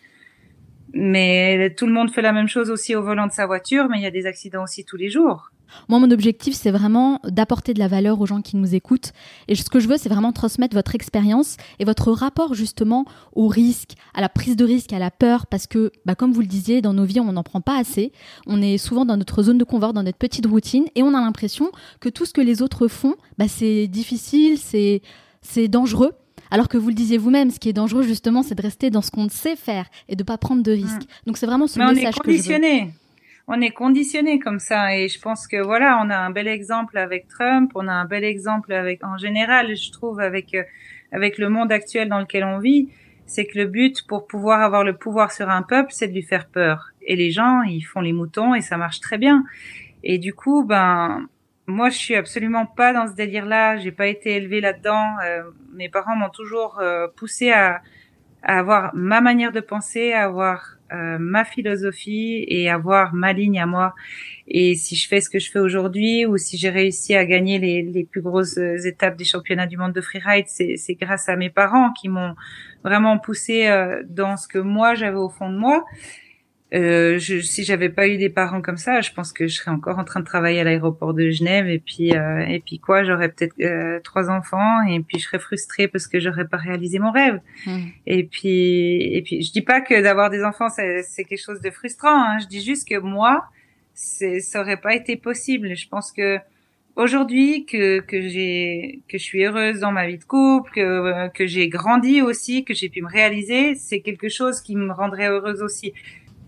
Mais tout le monde fait la même chose aussi au volant de sa voiture, mais il y a des accidents aussi tous les jours. Moi, mon objectif, c'est vraiment d'apporter de la valeur aux gens qui nous écoutent. Et ce que je veux, c'est vraiment transmettre votre expérience et votre rapport justement au risque, à la prise de risque, à la peur, parce que, bah, comme vous le disiez, dans nos vies, on n'en prend pas assez. On est souvent dans notre zone de confort, dans notre petite routine, et on a l'impression que tout ce que les autres font, bah, c'est difficile, c'est c'est dangereux. Alors que vous le disiez vous-même, ce qui est dangereux justement, c'est de rester dans ce qu'on sait faire et de pas prendre de risques. Donc c'est vraiment ce Mais on est message que je veux. conditionné. On est conditionné comme ça et je pense que voilà, on a un bel exemple avec Trump, on a un bel exemple avec en général, je trouve avec euh, avec le monde actuel dans lequel on vit, c'est que le but pour pouvoir avoir le pouvoir sur un peuple, c'est de lui faire peur. Et les gens, ils font les moutons et ça marche très bien. Et du coup, ben moi, je suis absolument pas dans ce délire-là. J'ai pas été élevée là-dedans. Euh, mes parents m'ont toujours euh, poussé à, à avoir ma manière de penser, à avoir euh, ma philosophie et avoir ma ligne à moi. Et si je fais ce que je fais aujourd'hui ou si j'ai réussi à gagner les, les plus grosses étapes des championnats du monde de freeride, c'est, grâce à mes parents qui m'ont vraiment poussé euh, dans ce que moi j'avais au fond de moi. Euh, je, si j'avais pas eu des parents comme ça, je pense que je serais encore en train de travailler à l'aéroport de Genève et puis euh, et puis quoi, j'aurais peut-être euh, trois enfants et puis je serais frustrée parce que j'aurais pas réalisé mon rêve. Mmh. Et puis et puis je dis pas que d'avoir des enfants c'est, quelque chose de frustrant. Hein. Je dis juste que moi, ça aurait pas été possible. Je pense que aujourd'hui que que j'ai que je suis heureuse dans ma vie de couple, que que j'ai grandi aussi, que j'ai pu me réaliser, c'est quelque chose qui me rendrait heureuse aussi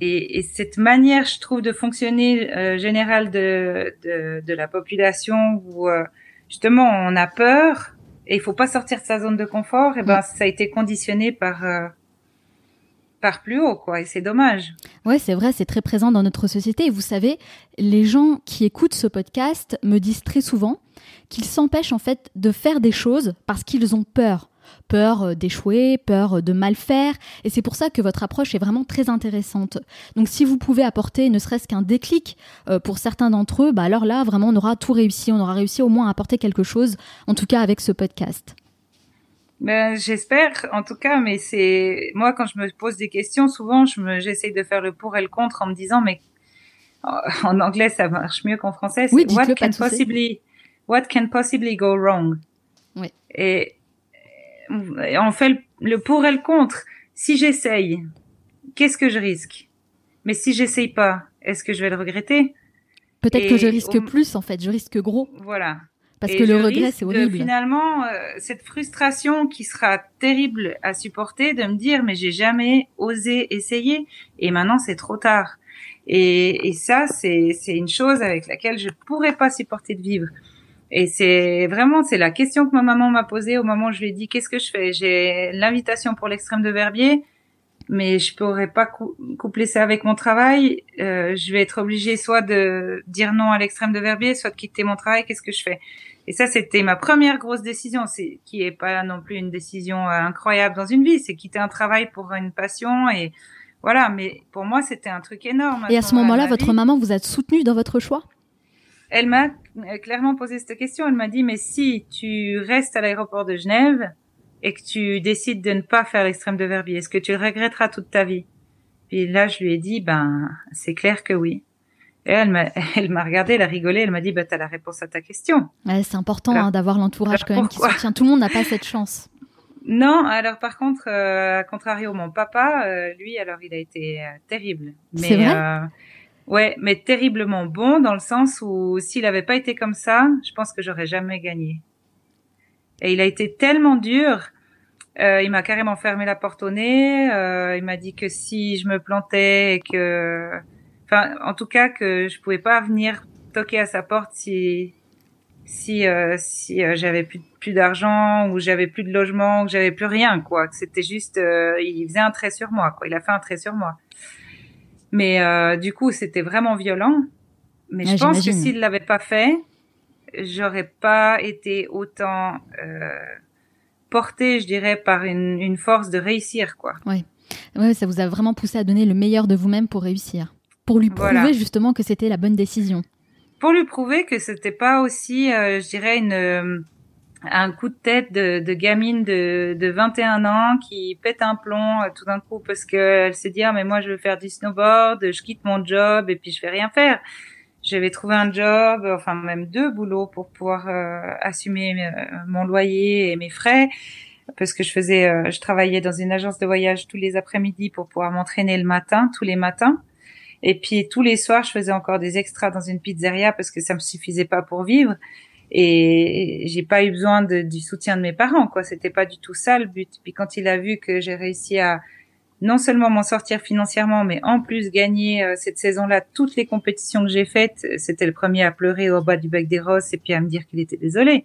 et, et, cette manière, je trouve, de fonctionner euh, générale de, de, de, la population où euh, justement on a peur et il faut pas sortir de sa zone de confort, et ben ça a été conditionné par euh, par plus haut, quoi. Et c'est dommage. Ouais, c'est vrai, c'est très présent dans notre société. Et vous savez, les gens qui écoutent ce podcast me disent très souvent qu'ils s'empêchent en fait de faire des choses parce qu'ils ont peur peur euh, d'échouer, peur euh, de mal faire. Et c'est pour ça que votre approche est vraiment très intéressante. Donc si vous pouvez apporter ne serait-ce qu'un déclic euh, pour certains d'entre eux, bah alors là, vraiment, on aura tout réussi. On aura réussi au moins à apporter quelque chose, en tout cas avec ce podcast. Ben, j'espère, en tout cas, mais c'est moi quand je me pose des questions, souvent je me j'essaye de faire le pour et le contre en me disant mais en anglais ça marche mieux qu'en français. Oui, what can possibly what can possibly go wrong? Oui. Et on fait le, pour et le contre. Si j'essaye, qu'est-ce que je risque? Mais si j'essaye pas, est-ce que je vais le regretter? Peut-être que je risque plus en fait, je risque gros. Voilà. Parce que le regret c'est horrible. finalement, euh, cette frustration qui sera terrible à supporter de me dire mais j'ai jamais osé essayer et maintenant c'est trop tard. Et, et ça c'est c'est une chose avec laquelle je pourrais pas supporter de vivre. Et c'est vraiment, c'est la question que ma maman m'a posée au moment où je lui ai dit qu'est-ce que je fais? J'ai l'invitation pour l'extrême de Verbier, mais je pourrais pas coupler ça avec mon travail. Euh, je vais être obligée soit de dire non à l'extrême de Verbier, soit de quitter mon travail. Qu'est-ce que je fais? Et ça, c'était ma première grosse décision. C'est qui est pas non plus une décision euh, incroyable dans une vie. C'est quitter un travail pour une passion et voilà. Mais pour moi, c'était un truc énorme. Et à ce moment-là, votre maman vous a soutenu dans votre choix? Elle m'a clairement posé cette question. Elle m'a dit, mais si tu restes à l'aéroport de Genève et que tu décides de ne pas faire l'extrême de Verbier, est-ce que tu le regretteras toute ta vie? Puis là, je lui ai dit, ben, c'est clair que oui. Et elle m'a, elle m'a regardé, elle a rigolé, elle m'a dit, bah, t'as la réponse à ta question. Ouais, c'est important hein, d'avoir l'entourage quand même qui soutient. Tout le monde n'a pas cette chance. Non, alors par contre, euh, à contrario, mon papa, euh, lui, alors il a été euh, terrible. C'est vrai? Ouais, mais terriblement bon dans le sens où s'il avait pas été comme ça, je pense que j'aurais jamais gagné. Et il a été tellement dur. Euh, il m'a carrément fermé la porte au nez. Euh, il m'a dit que si je me plantais et que, enfin, en tout cas que je pouvais pas venir toquer à sa porte si si euh, si euh, j'avais plus plus d'argent ou j'avais plus de logement ou j'avais plus rien quoi. C'était juste, euh, il faisait un trait sur moi quoi. Il a fait un trait sur moi. Mais euh, du coup, c'était vraiment violent. Mais je pense que s'il l'avait pas fait, j'aurais pas été autant euh, portée, je dirais, par une, une, force de réussir, quoi. Oui. Ouais, ça vous a vraiment poussé à donner le meilleur de vous-même pour réussir, pour lui prouver justement que c'était la bonne décision. Pour lui prouver que c'était pas aussi, euh, je dirais, une un coup de tête de, de gamine de, de 21 ans qui pète un plomb euh, tout d'un coup parce qu'elle s'est dit ah mais moi je veux faire du snowboard, je quitte mon job et puis je vais rien faire. J'avais trouvé un job, enfin même deux boulots pour pouvoir euh, assumer euh, mon loyer et mes frais parce que je faisais, je travaillais dans une agence de voyage tous les après-midi pour pouvoir m'entraîner le matin, tous les matins. Et puis tous les soirs, je faisais encore des extras dans une pizzeria parce que ça me suffisait pas pour vivre et j'ai pas eu besoin de, du soutien de mes parents quoi. C'était pas du tout ça le but. Puis quand il a vu que j'ai réussi à non seulement m'en sortir financièrement mais en plus gagner euh, cette saison-là toutes les compétitions que j'ai faites c'était le premier à pleurer au bas du bec des roses et puis à me dire qu'il était désolé.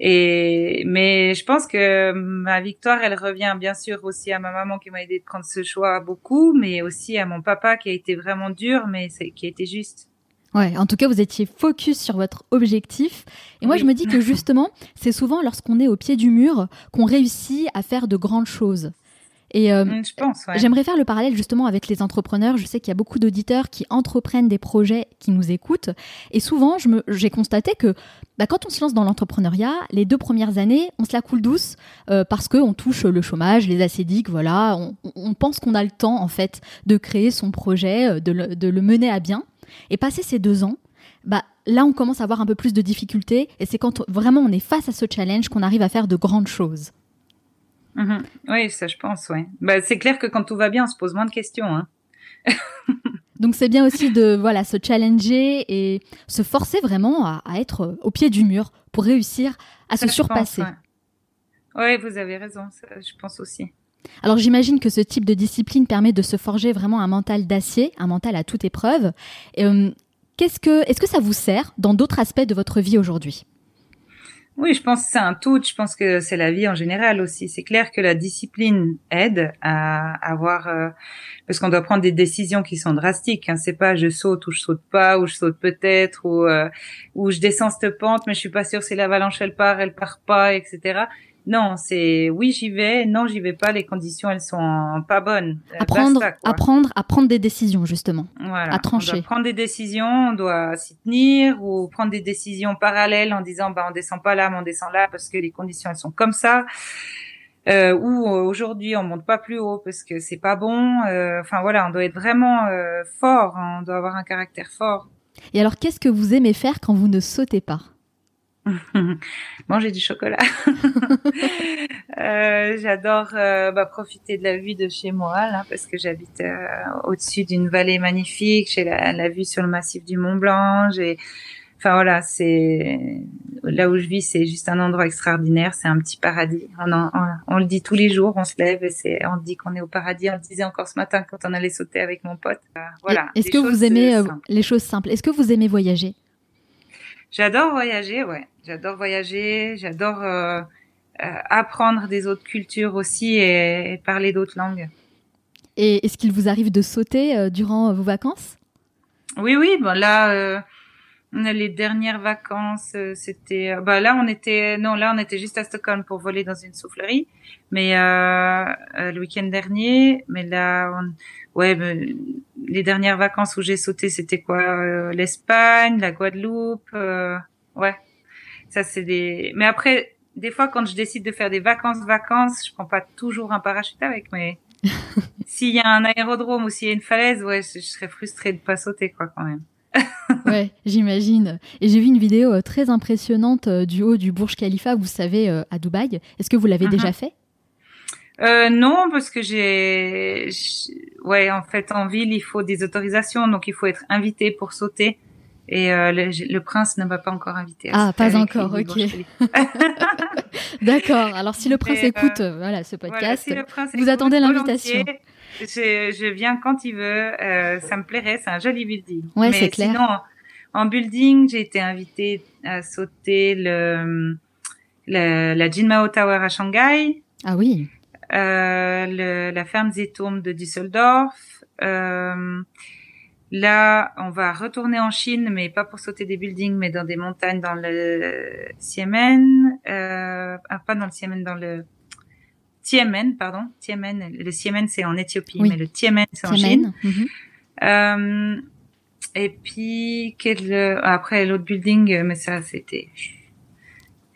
Et mais je pense que ma victoire elle revient bien sûr aussi à ma maman qui m'a aidé de prendre ce choix beaucoup mais aussi à mon papa qui a été vraiment dur mais qui a été juste Ouais, en tout cas, vous étiez focus sur votre objectif. Et moi, je me dis que justement, c'est souvent lorsqu'on est au pied du mur qu'on réussit à faire de grandes choses. Et mm, pense, ouais. j'aimerais faire le parallèle justement avec les entrepreneurs. Je sais qu'il y a beaucoup d'auditeurs qui entreprennent des projets, qui nous écoutent. Et souvent, j'ai constaté que bah, quand on se lance dans l'entrepreneuriat, les deux premières années, on se la coule douce euh, parce qu'on touche le chômage, les acédiques, voilà. On, on pense qu'on a le temps, en fait, de créer son projet, de le, de le mener à bien. Et passer ces deux ans, bah, là, on commence à avoir un peu plus de difficultés. Et c'est quand vraiment on est face à ce challenge qu'on arrive à faire de grandes choses. Mhm. Oui, ça je pense, ouais. Bah, c'est clair que quand tout va bien, on se pose moins de questions. Hein. Donc c'est bien aussi de voilà se challenger et se forcer vraiment à, être au pied du mur pour réussir à se surpasser. Oui, vous avez raison, je pense aussi. Alors j'imagine que ce type de discipline permet de se forger vraiment un mental d'acier, un mental à toute épreuve. Euh, qu'est-ce que, est-ce que ça vous sert dans d'autres aspects de votre vie aujourd'hui? Oui, je pense que c'est un tout. Je pense que c'est la vie en général aussi. C'est clair que la discipline aide à avoir, euh, parce qu'on doit prendre des décisions qui sont drastiques. Hein. C'est pas je saute ou je saute pas ou je saute peut-être ou euh, ou je descends cette pente, mais je suis pas sûre si l'avalanche elle part, elle part pas, etc. Non, c'est oui j'y vais, non j'y vais pas. Les conditions elles sont pas bonnes. Euh, apprendre, apprendre à prendre des décisions justement. Voilà. À trancher. On doit prendre des décisions, on doit s'y tenir ou prendre des décisions parallèles en disant bah on descend pas là, mais on descend là parce que les conditions elles sont comme ça. Euh, ou euh, aujourd'hui on monte pas plus haut parce que c'est pas bon. Euh, enfin voilà, on doit être vraiment fort, hein. on doit avoir un caractère fort. Et alors qu'est-ce que vous aimez faire quand vous ne sautez pas? Manger du chocolat. euh, J'adore euh, bah, profiter de la vue de chez moi, là, parce que j'habite euh, au-dessus d'une vallée magnifique. J'ai la, la, vue sur le massif du Mont Blanc. J'ai, enfin voilà, c'est là où je vis, c'est juste un endroit extraordinaire. C'est un petit paradis. On, on, on, le dit tous les jours. On se lève et c'est, on dit qu'on est au paradis. On le disait encore ce matin quand on allait sauter avec mon pote. Voilà. Est-ce que vous aimez les choses simples? Est-ce que vous aimez voyager? J'adore voyager, ouais. J'adore voyager, j'adore euh, euh, apprendre des autres cultures aussi et, parler d'autres langues. Et est-ce qu'il vous arrive de sauter euh, durant vos vacances? Oui, oui. Bon là, les dernières vacances, c'était. bah là, on était. Non, là, on était juste à Stockholm pour voler dans une soufflerie. Mais le week-end dernier, mais là, on... ouais, les dernières vacances où j'ai sauté, c'était quoi L'Espagne, la Guadeloupe. ouais, ça, c'est des. Mais après, des fois, quand je décide de faire des vacances-vacances, je prends pas toujours un parachute avec, mais s'il y a un aérodrome ou s'il y a une falaise, ouais, je, serais frustrée de pas sauter, quoi, quand même. ouais, j'imagine. Et j'ai vu une vidéo euh, très impressionnante euh, du haut du Burj Khalifa, vous savez, euh, à Dubaï. Est-ce que vous l'avez déjà uh-huh. fait? Euh, non, parce que j'ai, ouais, en fait, en ville, il faut des autorisations, donc il faut être invité pour sauter. Et euh, le, prince ne m'a pas encore invité. ah, pas encore, ok. D'accord. Alors si le prince écoute, euh, voilà, ce podcast, vous attendez l'invitation. Je, je, viens quand il veut. Euh, ça me plairait. C'est un joli building. Ouais, c'est clair. Sinon, en building, j'ai été invitée à sauter le, le la Jinmao Tower à Shanghai. Ah oui. Euh, le, la ferme Zeturm de Düsseldorf. Euh, Là, on va retourner en Chine, mais pas pour sauter des buildings, mais dans des montagnes dans le Xiamen, euh, ah, pas dans le Xiamen, dans le Tiemen, pardon, Tiemen. Le Xiamen c'est en Éthiopie, mais le Tiemen c'est en Chine. Mhm. euh, et puis quel, après l'autre building, mais ça c'était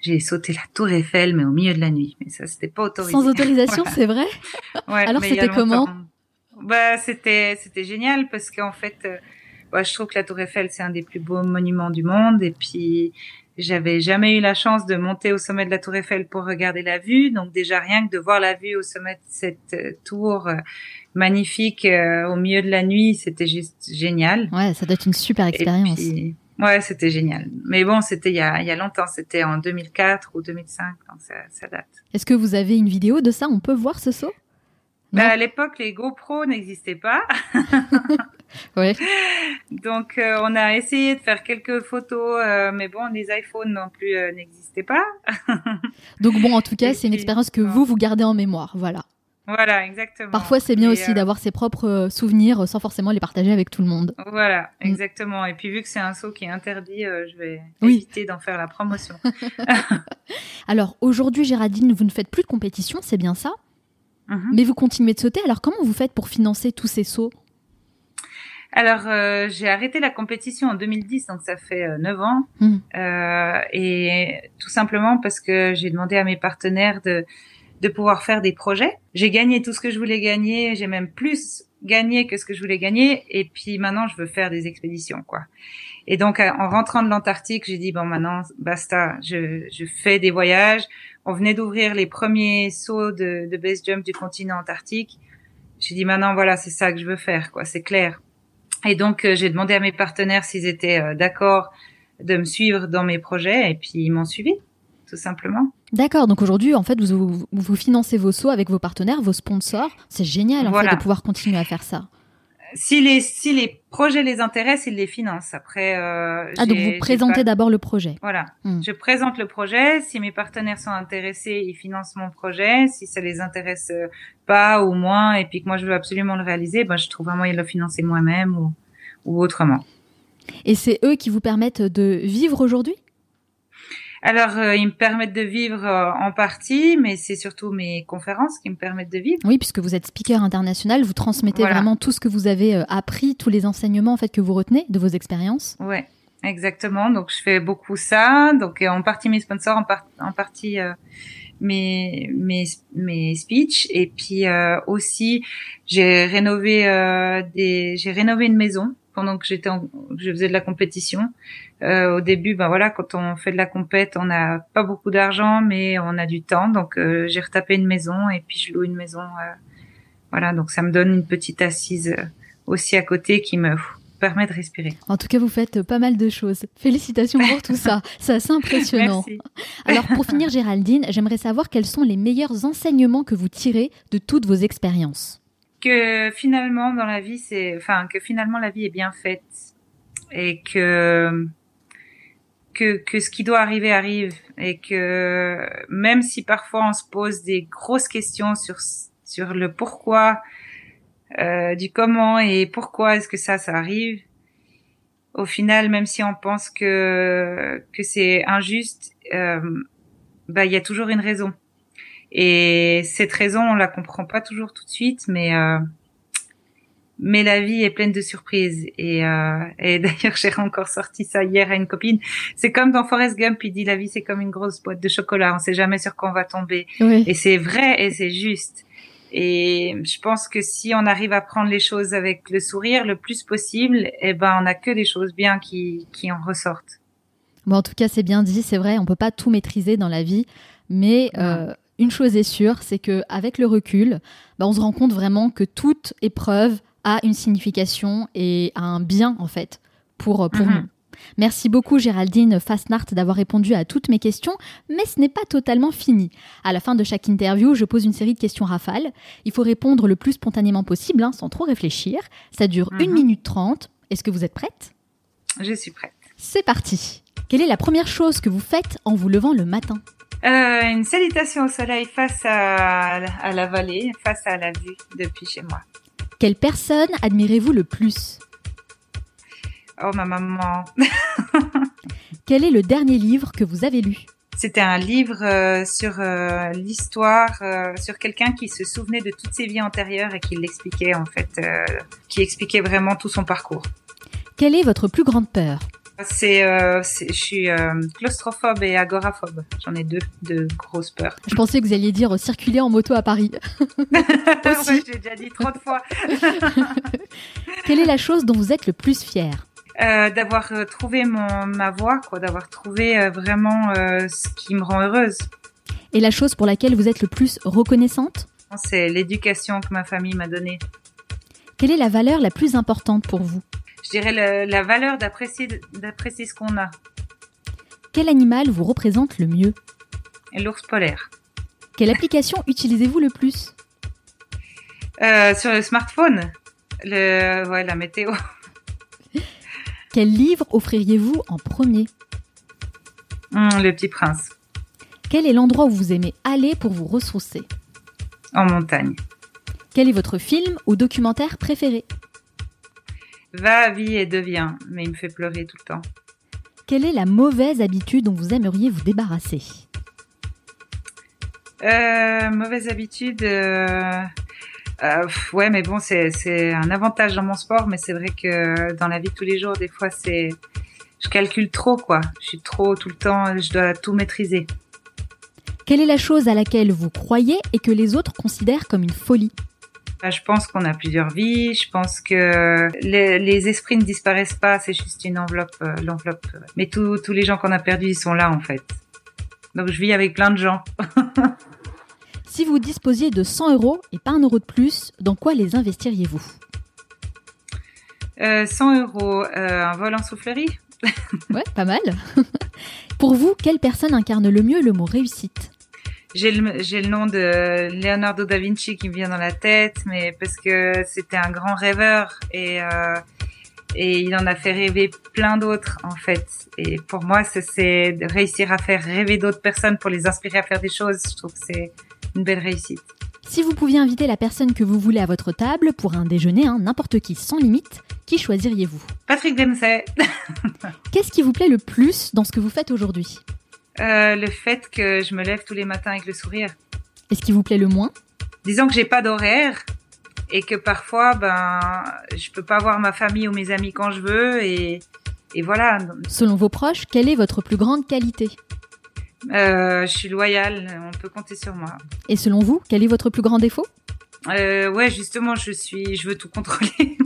j'ai sauté la tour Eiffel, mais au milieu de la nuit. Mais ça, c'était pas autorisé. Sans autorisation, c'est vrai? Ouais, Alors, c'était comment? Bah, c'était c'était génial parce qu'en fait, euh, je trouve que la Tour Eiffel c'est un des plus beaux monuments du monde et puis j'avais jamais eu la chance de monter au sommet de la Tour Eiffel pour regarder la vue, donc déjà rien que de voir la vue au sommet de cette euh, tour euh, magnifique au milieu de la nuit, c'était juste génial. Ouais, ça doit être une super expérience. ouais, c'était génial. Mais bon, c'était il y a, il y a longtemps, c'était en 2004 ou 2005, donc ça, ça date. Est-ce que vous avez une vidéo de ça? On peut voir ce saut? Bah, à l'époque, les GoPro n'existaient pas. oui. Donc, euh, on a essayé de faire quelques photos, euh, mais bon, les iPhones non plus euh, n'existaient pas. Donc, bon, en tout cas, c'est une expérience que vous, vous gardez en mémoire. Voilà. Voilà, exactement. Parfois, c'est bien aussi d'avoir ses propres souvenirs sans forcément les partager avec tout le monde. Voilà, mm. exactement. Et puis, vu que c'est un saut qui est interdit, je vais éviter d'en faire la promotion. Alors, aujourd'hui, Géraldine, vous ne faites plus de compétition, c'est bien ça? Mhm. Mais vous continuez de sauter. Alors comment vous faites pour financer tous ces sauts? Alors, euh, j'ai arrêté la compétition en 2010, donc ça fait euh, 9 ans. Mhm. Euh, et tout simplement parce que j'ai demandé à mes partenaires de, de pouvoir faire des projets. J'ai gagné tout ce que je voulais gagner, j'ai même plus gagné que ce que je voulais gagner. Et puis maintenant, je veux faire des expéditions, quoi. Et donc, en rentrant de l'Antarctique, j'ai dit, bon, maintenant, basta, je, je fais des voyages. On venait d'ouvrir les premiers sauts de, de base jump du continent antarctique. J'ai dit, maintenant, voilà, c'est ça que je veux faire, quoi, c'est clair. Et donc, euh, j'ai demandé à mes partenaires s'ils étaient euh, d'accord de me suivre dans mes projets, et puis ils m'ont suivi, tout simplement. D'accord, donc aujourd'hui, en fait, vous, vous, financez vos sauts avec vos partenaires, vos sponsors. C'est génial, en fait, de pouvoir continuer à faire ça. Si les, si les projets les intéressent, ils les financent. Après, euh, ah, donc vous présentez d'abord le projet. Voilà. Hmm. Je présente le projet. Si mes partenaires sont intéressés, ils financent mon projet. Si ça les intéresse pas ou moins, et puis que moi je veux absolument le réaliser, ben, je trouve un moyen de le financer moi-même ou, ou autrement. Et c'est eux qui vous permettent de vivre aujourd'hui? Alors, euh, ils me permettent de vivre euh, en partie, mais c'est surtout mes conférences qui me permettent de vivre. Oui, puisque vous êtes speaker international, vous transmettez vraiment tout ce que vous avez euh, appris, tous les enseignements en fait que vous retenez de vos expériences. Ouais, exactement. Donc, je fais beaucoup ça. Donc, en partie mes sponsors, en, en partie mes mes mes speeches, et puis aussi j'ai rénové des j'ai rénové une maison pendant que j'étais je faisais de la compétition. Euh, au début, ben voilà, quand on fait de la compète, on n'a pas beaucoup d'argent, mais on a du temps. Donc euh, j'ai retapé une maison et puis je loue une maison. Euh, voilà, donc ça me donne une petite assise euh, aussi à côté qui me permet de respirer. En tout cas, vous faites pas mal de choses. Félicitations pour tout ça. C'est assez impressionnant. Merci. Alors, pour finir, Géraldine, j'aimerais savoir quels sont les meilleurs enseignements que vous tirez de toutes vos expériences que finalement dans la vie c'est enfin que finalement la vie est bien faite et que que que ce qui doit arriver arrive et que même si parfois on se pose des grosses questions sur sur le pourquoi euh, du comment et pourquoi est-ce que ça ça arrive au final même si on pense que que c'est injuste euh, bah il y a toujours une raison et cette raison, on la comprend pas toujours tout de suite, mais euh, mais la vie est pleine de surprises. Et, euh, et d'ailleurs, j'ai encore sorti ça hier à une copine. C'est comme dans Forrest Gump, il dit la vie c'est comme une grosse boîte de chocolat, on sait jamais sur quoi on va tomber. Et c'est vrai et c'est juste. Et je pense que si on arrive à prendre les choses avec le sourire le plus possible, eh ben on a que des choses bien qui qui en ressortent. Bon, en tout cas, c'est bien dit, c'est vrai, on peut pas tout maîtriser dans la vie, mais euh, une chose est sûre, c'est que avec le recul, bah, on se rend compte vraiment que toute épreuve a une signification et a un bien en fait pour, pour mhm. nous. Merci beaucoup Géraldine Fastnart d'avoir répondu à toutes mes questions, mais ce n'est pas totalement fini. À la fin de chaque interview, je pose une série de questions rafales. Il faut répondre le plus spontanément possible, hein, sans trop réfléchir. Ça dure 1 mhm. minute 30. Est-ce que vous êtes prête? Je suis prête. C'est parti. Quelle est la première chose que vous faites en vous levant le matin? Euh, une salutation au soleil face à, la vallée, face à la vue depuis chez moi. Quelle personne admirez-vous le plus? Oh, ma maman. Quel est le dernier livre que vous avez lu? C'était un livre euh, sur euh, l'histoire, sur quelqu'un qui se souvenait de toutes ses vies antérieures et qui l'expliquait en fait, qui expliquait vraiment tout son parcours. Quelle est votre plus grande peur? C'est, euh, je suis euh, claustrophobe et agoraphobe. J'en ai deux, de grosses peurs. Je pensais que vous alliez dire circuler en moto à Paris. Aussi. j'ai déjà dit trop de fois. Quelle est la chose dont vous êtes le plus fier euh, D'avoir euh, trouvé mon, ma voie, quoi, d'avoir trouvé euh, vraiment euh, ce qui me rend heureuse. Et la chose pour laquelle vous êtes le plus reconnaissante? C'est l'éducation que ma famille m'a donnée. Quelle est la valeur la plus importante pour vous? Je dirais la valeur d'apprécier d'apprécier ce qu'on a. Quel animal vous représente le mieux? L'ours polaire. Quelle application utilisez-vous le plus? Euh, Sur le smartphone, le ouais, la météo. Quel livre offririez-vous en premier? Hum, Le Petit Prince. Quel est l'endroit où vous aimez aller pour vous ressourcer? En montagne. Quel est votre film ou documentaire préféré? Va, vie et devient, mais il me fait pleurer tout le temps. Quelle est la mauvaise habitude dont vous aimeriez vous débarrasser? Euh, mauvaise habitude. Euh, euh, ouais, mais bon, c'est un avantage dans mon sport, mais c'est vrai que dans la vie de tous les jours, des fois, c'est je calcule trop, quoi. Je suis trop tout le temps, je dois tout maîtriser. Quelle est la chose à laquelle vous croyez et que les autres considèrent comme une folie? Je pense qu'on a plusieurs vies. Je pense que les, les esprits ne disparaissent pas. C'est juste une enveloppe, euh, l'enveloppe. Mais tous tous les gens qu'on a perdus, ils sont là en fait. Donc je vis avec plein de gens. si vous disposiez de 100 euros et pas un euro de plus, dans quoi les investiriez-vous? Euh, 100 euros, euh, un vol en soufflerie. ouais, pas mal. Pour vous, quelle personne incarne le mieux le mot réussite? J'ai le, j'ai le nom de Leonardo da Vinci qui me vient dans la tête, mais parce que c'était un grand rêveur et euh, et il en a fait rêver plein d'autres en fait. Et pour moi, c'est de réussir à faire rêver d'autres personnes pour les inspirer à faire des choses. Je trouve que c'est une belle réussite. Si vous pouviez inviter la personne que vous voulez à votre table pour un déjeuner, hein, n'importe qui, sans limite, qui choisiriez-vous? Patrick Dempsey. Qu'est-ce qui vous plaît le plus dans ce que vous faites aujourd'hui? Euh, Le fait que je me lève tous les matins avec le sourire. Et ce qui vous plaît le moins? Disons que j'ai pas d'horaire et que parfois, ben, je peux pas voir ma famille ou mes amis quand je veux et, et voilà. Selon vos proches, quelle est votre plus grande qualité? Euh, je suis loyale, on peut compter sur moi. Et selon vous, quel est votre plus grand défaut? Euh, Ouais, justement, je suis, je veux tout contrôler.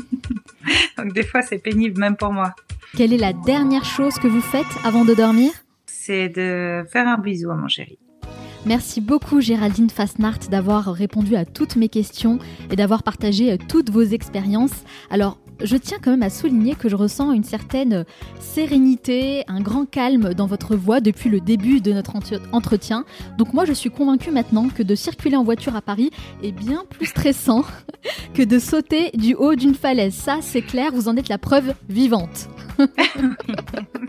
Donc des fois, c'est pénible même pour moi. Quelle est la dernière chose que vous faites avant de dormir? C'est de faire un bisou à mon chéri. Merci beaucoup Géraldine Fasnart d'avoir répondu à toutes mes questions et d'avoir partagé toutes vos expériences. Alors je tiens quand même à souligner que je ressens une certaine sérénité, un grand calme dans votre voix depuis le début de notre entretien. Donc moi, je suis convaincue maintenant que de circuler en voiture à Paris est bien plus stressant que de sauter du haut d'une falaise. Ça, c'est clair, vous en êtes la preuve vivante.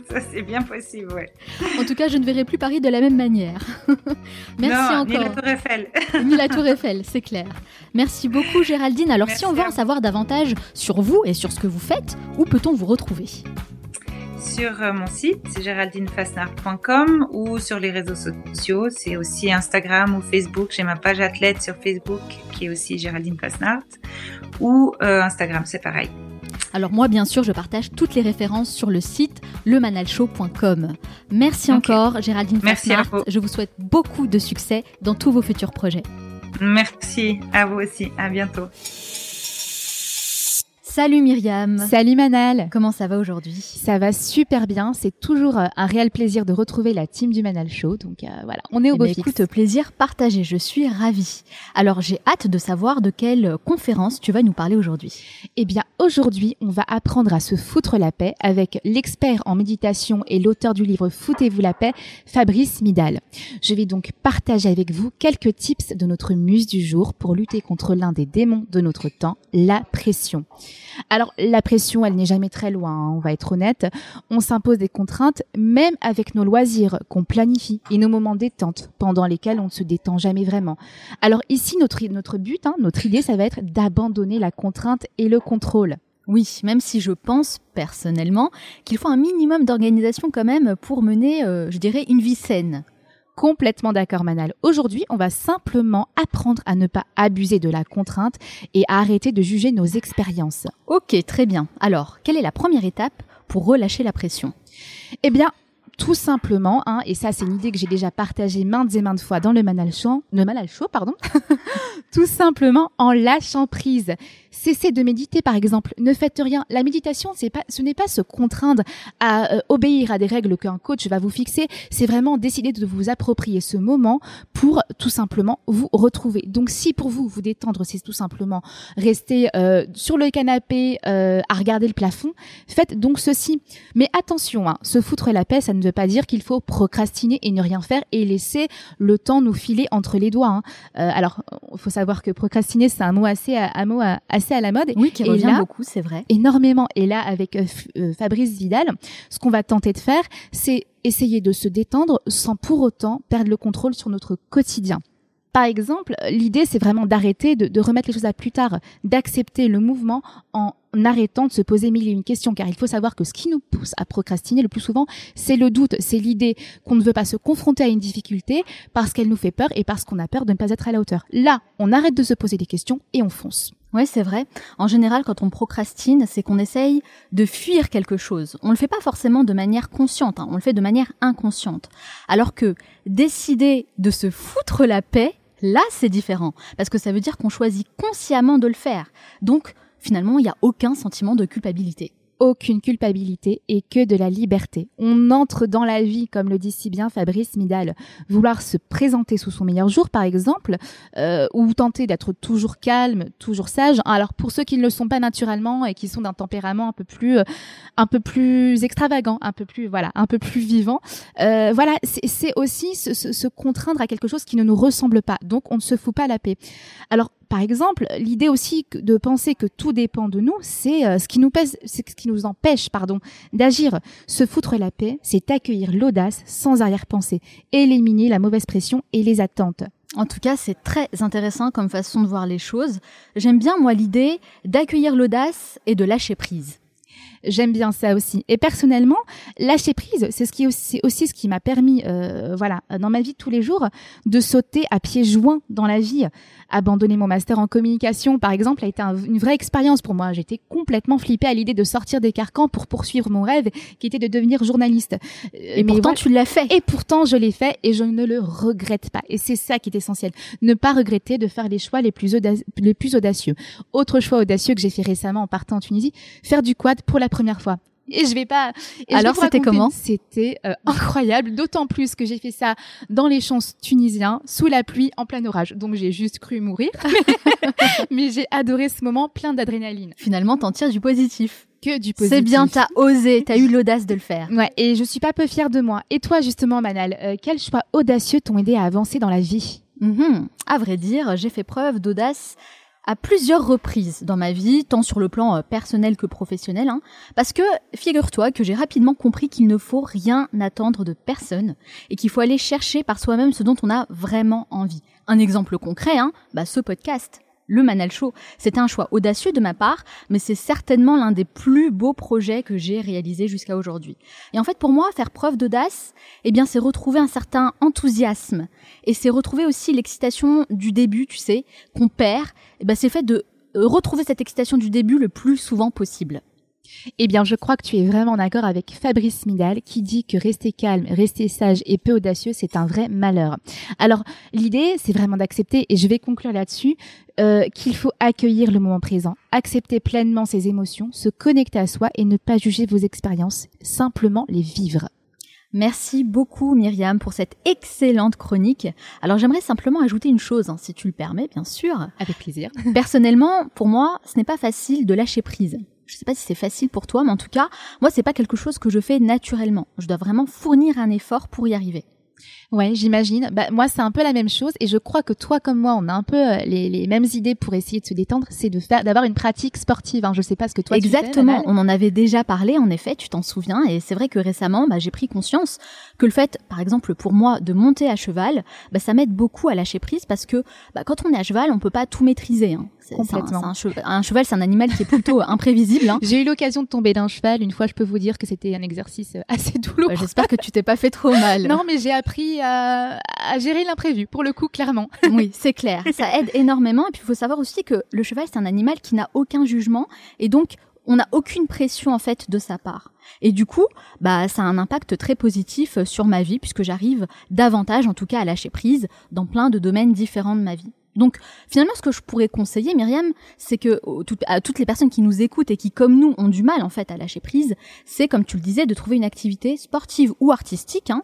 Ça, c'est bien possible, ouais. En tout cas, je ne verrai plus Paris de la même manière. Merci encore. Ni la Tour Eiffel. ni la Tour Eiffel, c'est clair. Merci beaucoup, Géraldine. Alors, si on veut en savoir davantage sur vous et sur ce que vous faites, où peut-on vous retrouver sur euh, mon site, c'est géraldinefasnart.com ou sur les réseaux sociaux, c'est aussi Instagram ou Facebook. J'ai ma page athlète sur Facebook qui est aussi Géraldine Fasnart ou euh, Instagram, c'est pareil. Alors moi, bien sûr, je partage toutes les références sur le site lemanalshow.com. Merci encore, Géraldine Merci Je vous souhaite beaucoup de succès dans tous vos futurs projets. Merci à vous aussi. À bientôt. Salut Myriam. Salut Manal. Comment ça va aujourd'hui? Ça va super bien. C'est toujours euh, un réel plaisir de retrouver la team du Manal Show. Donc euh, voilà, on est au eh beau ben, Écoute, plaisir partagé. Je suis ravie. Alors j'ai hâte de savoir de quelle conférence tu vas nous parler aujourd'hui. Eh bien aujourd'hui, on va apprendre à se foutre la paix avec l'expert en méditation et l'auteur du livre Foutez-vous la paix, Fabrice Midal. Je vais donc partager avec vous quelques tips de notre muse du jour pour lutter contre l'un des démons de notre temps, la pression. Alors la pression, elle n'est jamais très loin, hein, on va être honnête. On s'impose des contraintes, même avec nos loisirs qu'on planifie et nos moments détente pendant lesquels on ne se détend jamais vraiment. Alors ici, notre, notre but, hein, notre idée, ça va être d'abandonner la contrainte et le contrôle. Oui, même si je pense personnellement qu'il faut un minimum d'organisation quand même pour mener, euh, je dirais, une vie saine. Complètement d'accord Manal. Aujourd'hui, on va simplement apprendre à ne pas abuser de la contrainte et à arrêter de juger nos expériences. Ok, très bien. Alors, quelle est la première étape pour relâcher la pression? Eh bien, tout simplement, hein, et ça c'est une idée que j'ai déjà partagée maintes et maintes fois dans le Manal Show, le Manal Show, pardon, tout simplement en lâchant prise. Cessez de méditer, par exemple. Ne faites rien. La méditation, c'est pas, ce n'est pas se contraindre à euh, obéir à des règles qu'un coach va vous fixer. C'est vraiment décider de vous approprier ce moment pour tout simplement vous retrouver. Donc, si pour vous, vous détendre, c'est tout simplement rester euh, sur le canapé euh, à regarder le plafond, faites donc ceci. Mais attention, hein, se foutre la paix, ça ne veut pas dire qu'il faut procrastiner et ne rien faire et laisser le temps nous filer entre les doigts. Hein. alors, il faut savoir que procrastiner, c'est un mot assez, un mot assez assez à la mode. Oui, qui revient beaucoup, c'est vrai. Énormément. Et là, avec euh, euh, Fabrice Vidal, ce qu'on va tenter de faire, c'est essayer de se détendre sans pour autant perdre le contrôle sur notre quotidien. Par exemple, l'idée, c'est vraiment d'arrêter, de, de, remettre les choses à plus tard, d'accepter le mouvement en arrêtant de se poser mille et une questions. Car il faut savoir que ce qui nous pousse à procrastiner le plus souvent, c'est le doute, c'est l'idée qu'on ne veut pas se confronter à une difficulté parce qu'elle nous fait peur et parce qu'on a peur de ne pas être à la hauteur. Là, on arrête de se poser des questions et on fonce. Oui, c'est vrai. En général, quand on procrastine, c'est qu'on essaye de fuir quelque chose. On le fait pas forcément de manière consciente, hein. on le fait de manière inconsciente. Alors que décider de se foutre la paix, là, c'est différent. Parce que ça veut dire qu'on choisit consciemment de le faire. Donc, finalement, il n'y a aucun sentiment de culpabilité aucune culpabilité et que de la liberté. On entre dans la vie, comme le dit si bien Fabrice Midal, vouloir se présenter sous son meilleur jour, par exemple, euh, ou tenter d'être toujours calme, toujours sage. Alors pour ceux qui ne le sont pas naturellement et qui sont d'un tempérament un peu plus, euh, un peu plus extravagant, un peu plus, voilà, un peu plus vivant, euh, voilà, c'est aussi se, se contraindre à quelque chose qui ne nous ressemble pas. Donc on ne se fout pas la paix. Alors par exemple, l'idée aussi de penser que tout dépend de nous, c'est euh, ce qui nous pèse, c'est ce qui nous empêche, pardon, d'agir. Se foutre la paix, c'est accueillir l'audace sans arrière-pensée, éliminer la mauvaise pression et les attentes. En tout cas, c'est très intéressant comme façon de voir les choses. J'aime bien, moi, l'idée d'accueillir l'audace et de lâcher prise. J'aime bien ça aussi. Et personnellement, lâcher prise, c'est ce qui aussi, aussi ce qui m'a permis, euh, voilà, dans ma vie de tous les jours, de sauter à pieds joints dans la vie. Abandonner mon master en communication, par exemple, a été une vraie expérience pour moi. J'étais complètement flippée à l'idée de sortir des carcans pour poursuivre mon rêve, qui était de devenir journaliste. Et pourtant, tu l'as fait. Et pourtant, je l'ai fait et je ne le regrette pas. Et c'est ça qui est essentiel. Ne pas regretter de faire les choix les plus, les plus audacieux. Autre choix audacieux que j'ai fait récemment en partant en Tunisie, faire du quad pour la première fois. Et je vais pas. Alors c'était comment C'était euh, incroyable, d'autant plus que j'ai fait ça dans les champs tunisiens, sous la pluie, en plein orage. Donc j'ai juste cru mourir, mais, j'ai adoré ce moment plein d'adrénaline. Finalement, t'en tires du positif. Que du positif. C'est bien, t'as osé, t'as eu l'audace de le faire. Ouais, et je suis pas peu fière de moi. Et toi justement, Manal, euh, quels choix audacieux t'ont aidé à avancer dans la vie? Mm À vrai dire, j'ai fait preuve d'audace à plusieurs reprises dans ma vie, tant sur le plan euh, personnel que professionnel, hein, parce que figure-toi que j'ai rapidement compris qu'il ne faut rien attendre de personne et qu'il faut aller chercher par soi-même ce dont on a vraiment envie. Un exemple concret, hein, bah ce podcast le Manal Show. C'était un choix audacieux de ma part, mais c'est certainement l'un des plus beaux projets que j'ai réalisé jusqu'à aujourd'hui. Et en fait, pour moi, faire preuve d'audace, eh bien, c'est retrouver un certain enthousiasme. Et c'est retrouver aussi l'excitation du début, tu sais, qu'on perd. Eh ben, c'est fait de retrouver cette excitation du début le plus souvent possible. Eh bien, je crois que tu es vraiment d'accord avec Fabrice Midal qui dit que rester calme, rester sage et peu audacieux, c'est un vrai malheur. Alors, l'idée, c'est vraiment d'accepter, et je vais conclure là-dessus, euh, qu'il faut accueillir le moment présent, accepter pleinement ses émotions, se connecter à soi et ne pas juger vos expériences, simplement les vivre. Merci beaucoup Myriam pour cette excellente chronique. Alors j'aimerais simplement ajouter une chose, hein, si tu le permets, bien sûr. Avec plaisir. Personnellement, pour moi, ce n'est pas facile de lâcher prise. Je sais pas si c'est facile pour toi, mais en tout cas, moi, c'est pas quelque chose que je fais naturellement. Je dois vraiment fournir un effort pour y arriver. Ouais, j'imagine. Bah, moi, c'est un peu la même chose, et je crois que toi comme moi, on a un peu euh, les, les mêmes idées pour essayer de se détendre. C'est de faire, d'avoir une pratique sportive. Hein. Je sais pas ce que toi. Exactement. Tu fais, on en avait déjà parlé, en effet. Tu t'en souviens, et c'est vrai que récemment, bah, j'ai pris conscience que le fait, par exemple, pour moi, de monter à cheval, bah, ça m'aide beaucoup à lâcher prise parce que bah, quand on est à cheval, on peut pas tout maîtriser. Hein. Complètement. Un, un, cheval, c'est un animal qui est plutôt imprévisible. Hein. J'ai eu l'occasion de tomber d'un cheval. Une fois, je peux vous dire que c'était un exercice euh, assez douloureux. J'espère que tu t'es pas fait trop mal. non, mais j'ai appris à, à gérer l'imprévu, pour le coup, clairement. oui, c'est clair. Ça aide énormément. Et puis, il faut savoir aussi que le cheval, c'est un animal qui n'a aucun jugement. Et donc, on n'a aucune pression en fait de sa part. Et du coup, bah ça a un impact très positif euh, sur ma vie puisque j'arrive davantage en tout cas à lâcher prise dans plein de domaines différents de ma vie. Donc finalement, ce que je pourrais conseiller, Myriam, c'est que à toutes les personnes qui nous écoutent et qui, comme nous, ont du mal en fait à lâcher prise, c'est comme tu le disais, de trouver une activité sportive ou artistique, hein,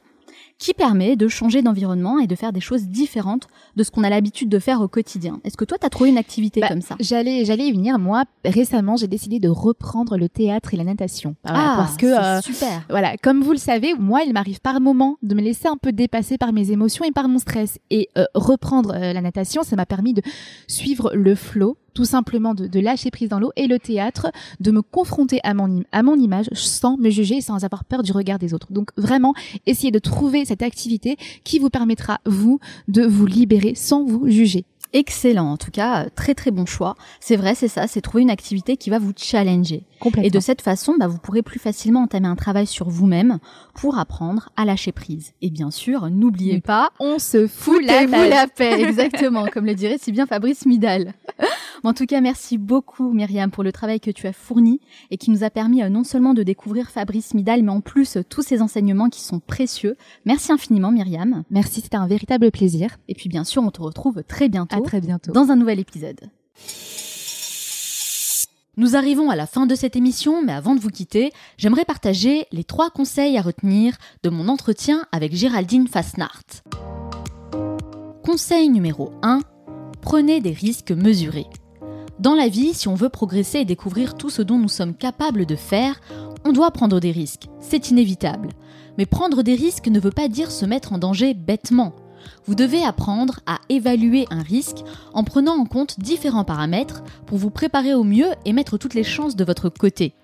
qui permet de changer d'environnement et de faire des choses différentes de ce qu'on a l'habitude de faire au quotidien. Est-ce que toi, tu as trouvé une activité bah, comme ça? J'allais j'allais y venir. Moi, récemment, j'ai décidé de reprendre le théâtre et la natation. Ah, parce que euh, super. Voilà, comme vous le savez, moi, il m'arrive par moment de me laisser un peu dépasser par mes émotions et par mon stress. Et euh, reprendre euh, la natation, ça m'a permis de suivre le flot tout simplement de, lâcher prise dans l'eau et le théâtre, de me confronter à mon, à mon image sans me juger, sans avoir peur du regard des autres. Donc vraiment, essayez de trouver cette activité qui vous permettra, vous, de vous libérer sans vous juger. Excellent, en tout cas, très très bon choix. C'est vrai, c'est ça, c'est trouver une activité qui va vous challenger. Et de cette façon, bah, vous pourrez plus facilement entamer un travail sur vous-même pour apprendre à lâcher prise. Et bien sûr, n'oubliez pas, on se fout la la paix, exactement, comme le dirait si bien Fabrice Midal. en tout cas, merci beaucoup Myriam pour le travail que tu as fourni et qui nous a permis euh, non seulement de découvrir Fabrice Midal, mais en plus euh, tous ces enseignements qui sont précieux. Merci infiniment Myriam. Merci, c'était un véritable plaisir. Et puis bien sûr, on te retrouve très bientôt. À très bientôt. Dans un nouvel épisode. Nous arrivons à la fin de cette émission, mais avant de vous quitter, j'aimerais partager les trois conseils à retenir de mon entretien avec Géraldine Fasnart. Conseil numéro 1. Prenez des risques mesurés. Dans la vie, si on veut progresser et découvrir tout ce dont nous sommes capables de faire, on doit prendre des risques. C'est inévitable. Mais prendre des risques ne veut pas dire se mettre en danger bêtement. Vous devez apprendre à évaluer un risque en prenant en compte différents paramètres pour vous préparer au mieux et mettre toutes les chances de votre côté.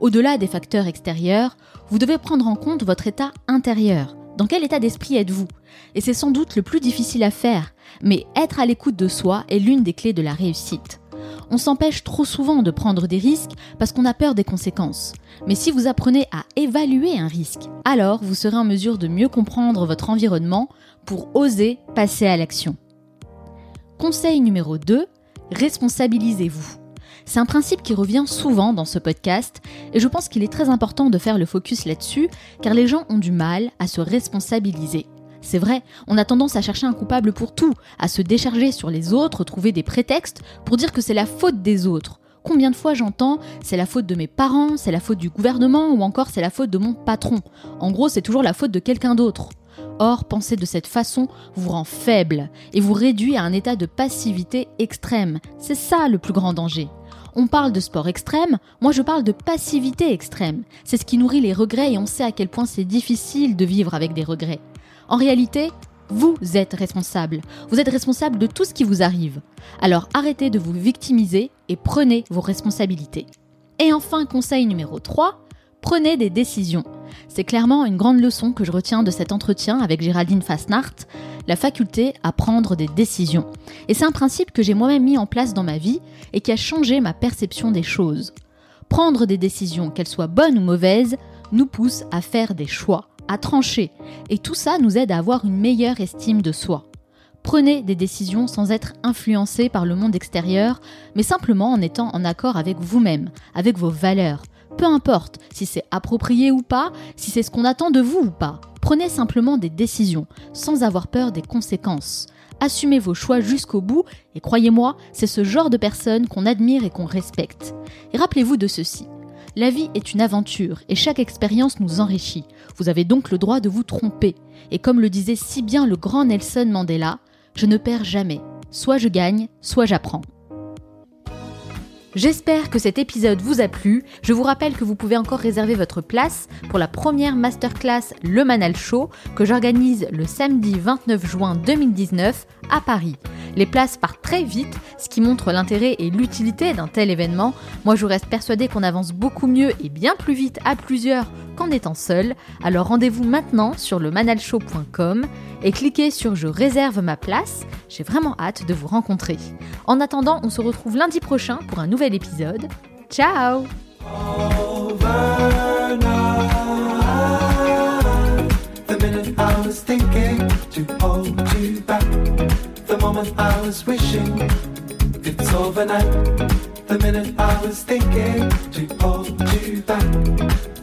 Au-delà des facteurs extérieurs, vous devez prendre en compte votre état intérieur. Dans quel état d'esprit êtes-vous? Et c'est sans doute le plus difficile à faire, mais être à l'écoute de soi est l'une des clés de la réussite. On s'empêche trop souvent de prendre des risques parce qu'on a peur des conséquences. Mais si vous apprenez à évaluer un risque, alors vous serez en mesure de mieux comprendre votre environnement pour oser passer à l'action. Conseil numéro 2, responsabilisez-vous. C'est un principe qui revient souvent dans ce podcast et je pense qu'il est très important de faire le focus là-dessus car les gens ont du mal à se responsabiliser. C'est vrai, on a tendance à chercher un coupable pour tout, à se décharger sur les autres, trouver des prétextes pour dire que c'est la faute des autres. Combien de fois j'entends c'est la faute de mes parents, c'est la faute du gouvernement ou encore c'est la faute de mon patron. En gros, c'est toujours la faute de quelqu'un d'autre. Or, penser de cette façon vous rend faible et vous réduit à un état de passivité extrême. C'est ça le plus grand danger. On parle de sport extrême, moi je parle de passivité extrême. C'est ce qui nourrit les regrets et on sait à quel point c'est difficile de vivre avec des regrets. En réalité, vous êtes responsable. Vous êtes responsable de tout ce qui vous arrive. Alors arrêtez de vous victimiser et prenez vos responsabilités. Et enfin, conseil numéro 3, prenez des décisions. C'est clairement une grande leçon que je retiens de cet entretien avec Géraldine Fasnart, la faculté à prendre des décisions. Et c'est un principe que j'ai moi-même mis en place dans ma vie et qui a changé ma perception des choses. Prendre des décisions, qu'elles soient bonnes ou mauvaises, nous pousse à faire des choix à trancher. Et tout ça nous aide à avoir une meilleure estime de soi. Prenez des décisions sans être influencé par le monde extérieur, mais simplement en étant en accord avec vous-même, avec vos valeurs. Peu importe si c'est approprié ou pas, si c'est ce qu'on attend de vous ou pas. Prenez simplement des décisions, sans avoir peur des conséquences. Assumez vos choix jusqu'au bout, et croyez-moi, c'est ce genre de personne qu'on admire et qu'on respecte. Et rappelez-vous de ceci. La vie est une aventure et chaque expérience nous enrichit. Vous avez donc le droit de vous tromper. Et comme le disait si bien le grand Nelson Mandela, je ne perds jamais. Soit je gagne, soit j'apprends. J'espère que cet épisode vous a plu. Je vous rappelle que vous pouvez encore réserver votre place pour la première masterclass Le Manal Show que j'organise le samedi 29 juin 2019 à Paris. Les places partent très vite, ce qui montre l'intérêt et l'utilité d'un tel événement. Moi, je reste persuadée qu'on avance beaucoup mieux et bien plus vite à plusieurs qu'en étant seul. Alors rendez-vous maintenant sur le manalshow.com et cliquez sur Je réserve ma place. J'ai vraiment hâte de vous rencontrer. En attendant, on se retrouve lundi prochain pour un nouvel épisode. Ciao.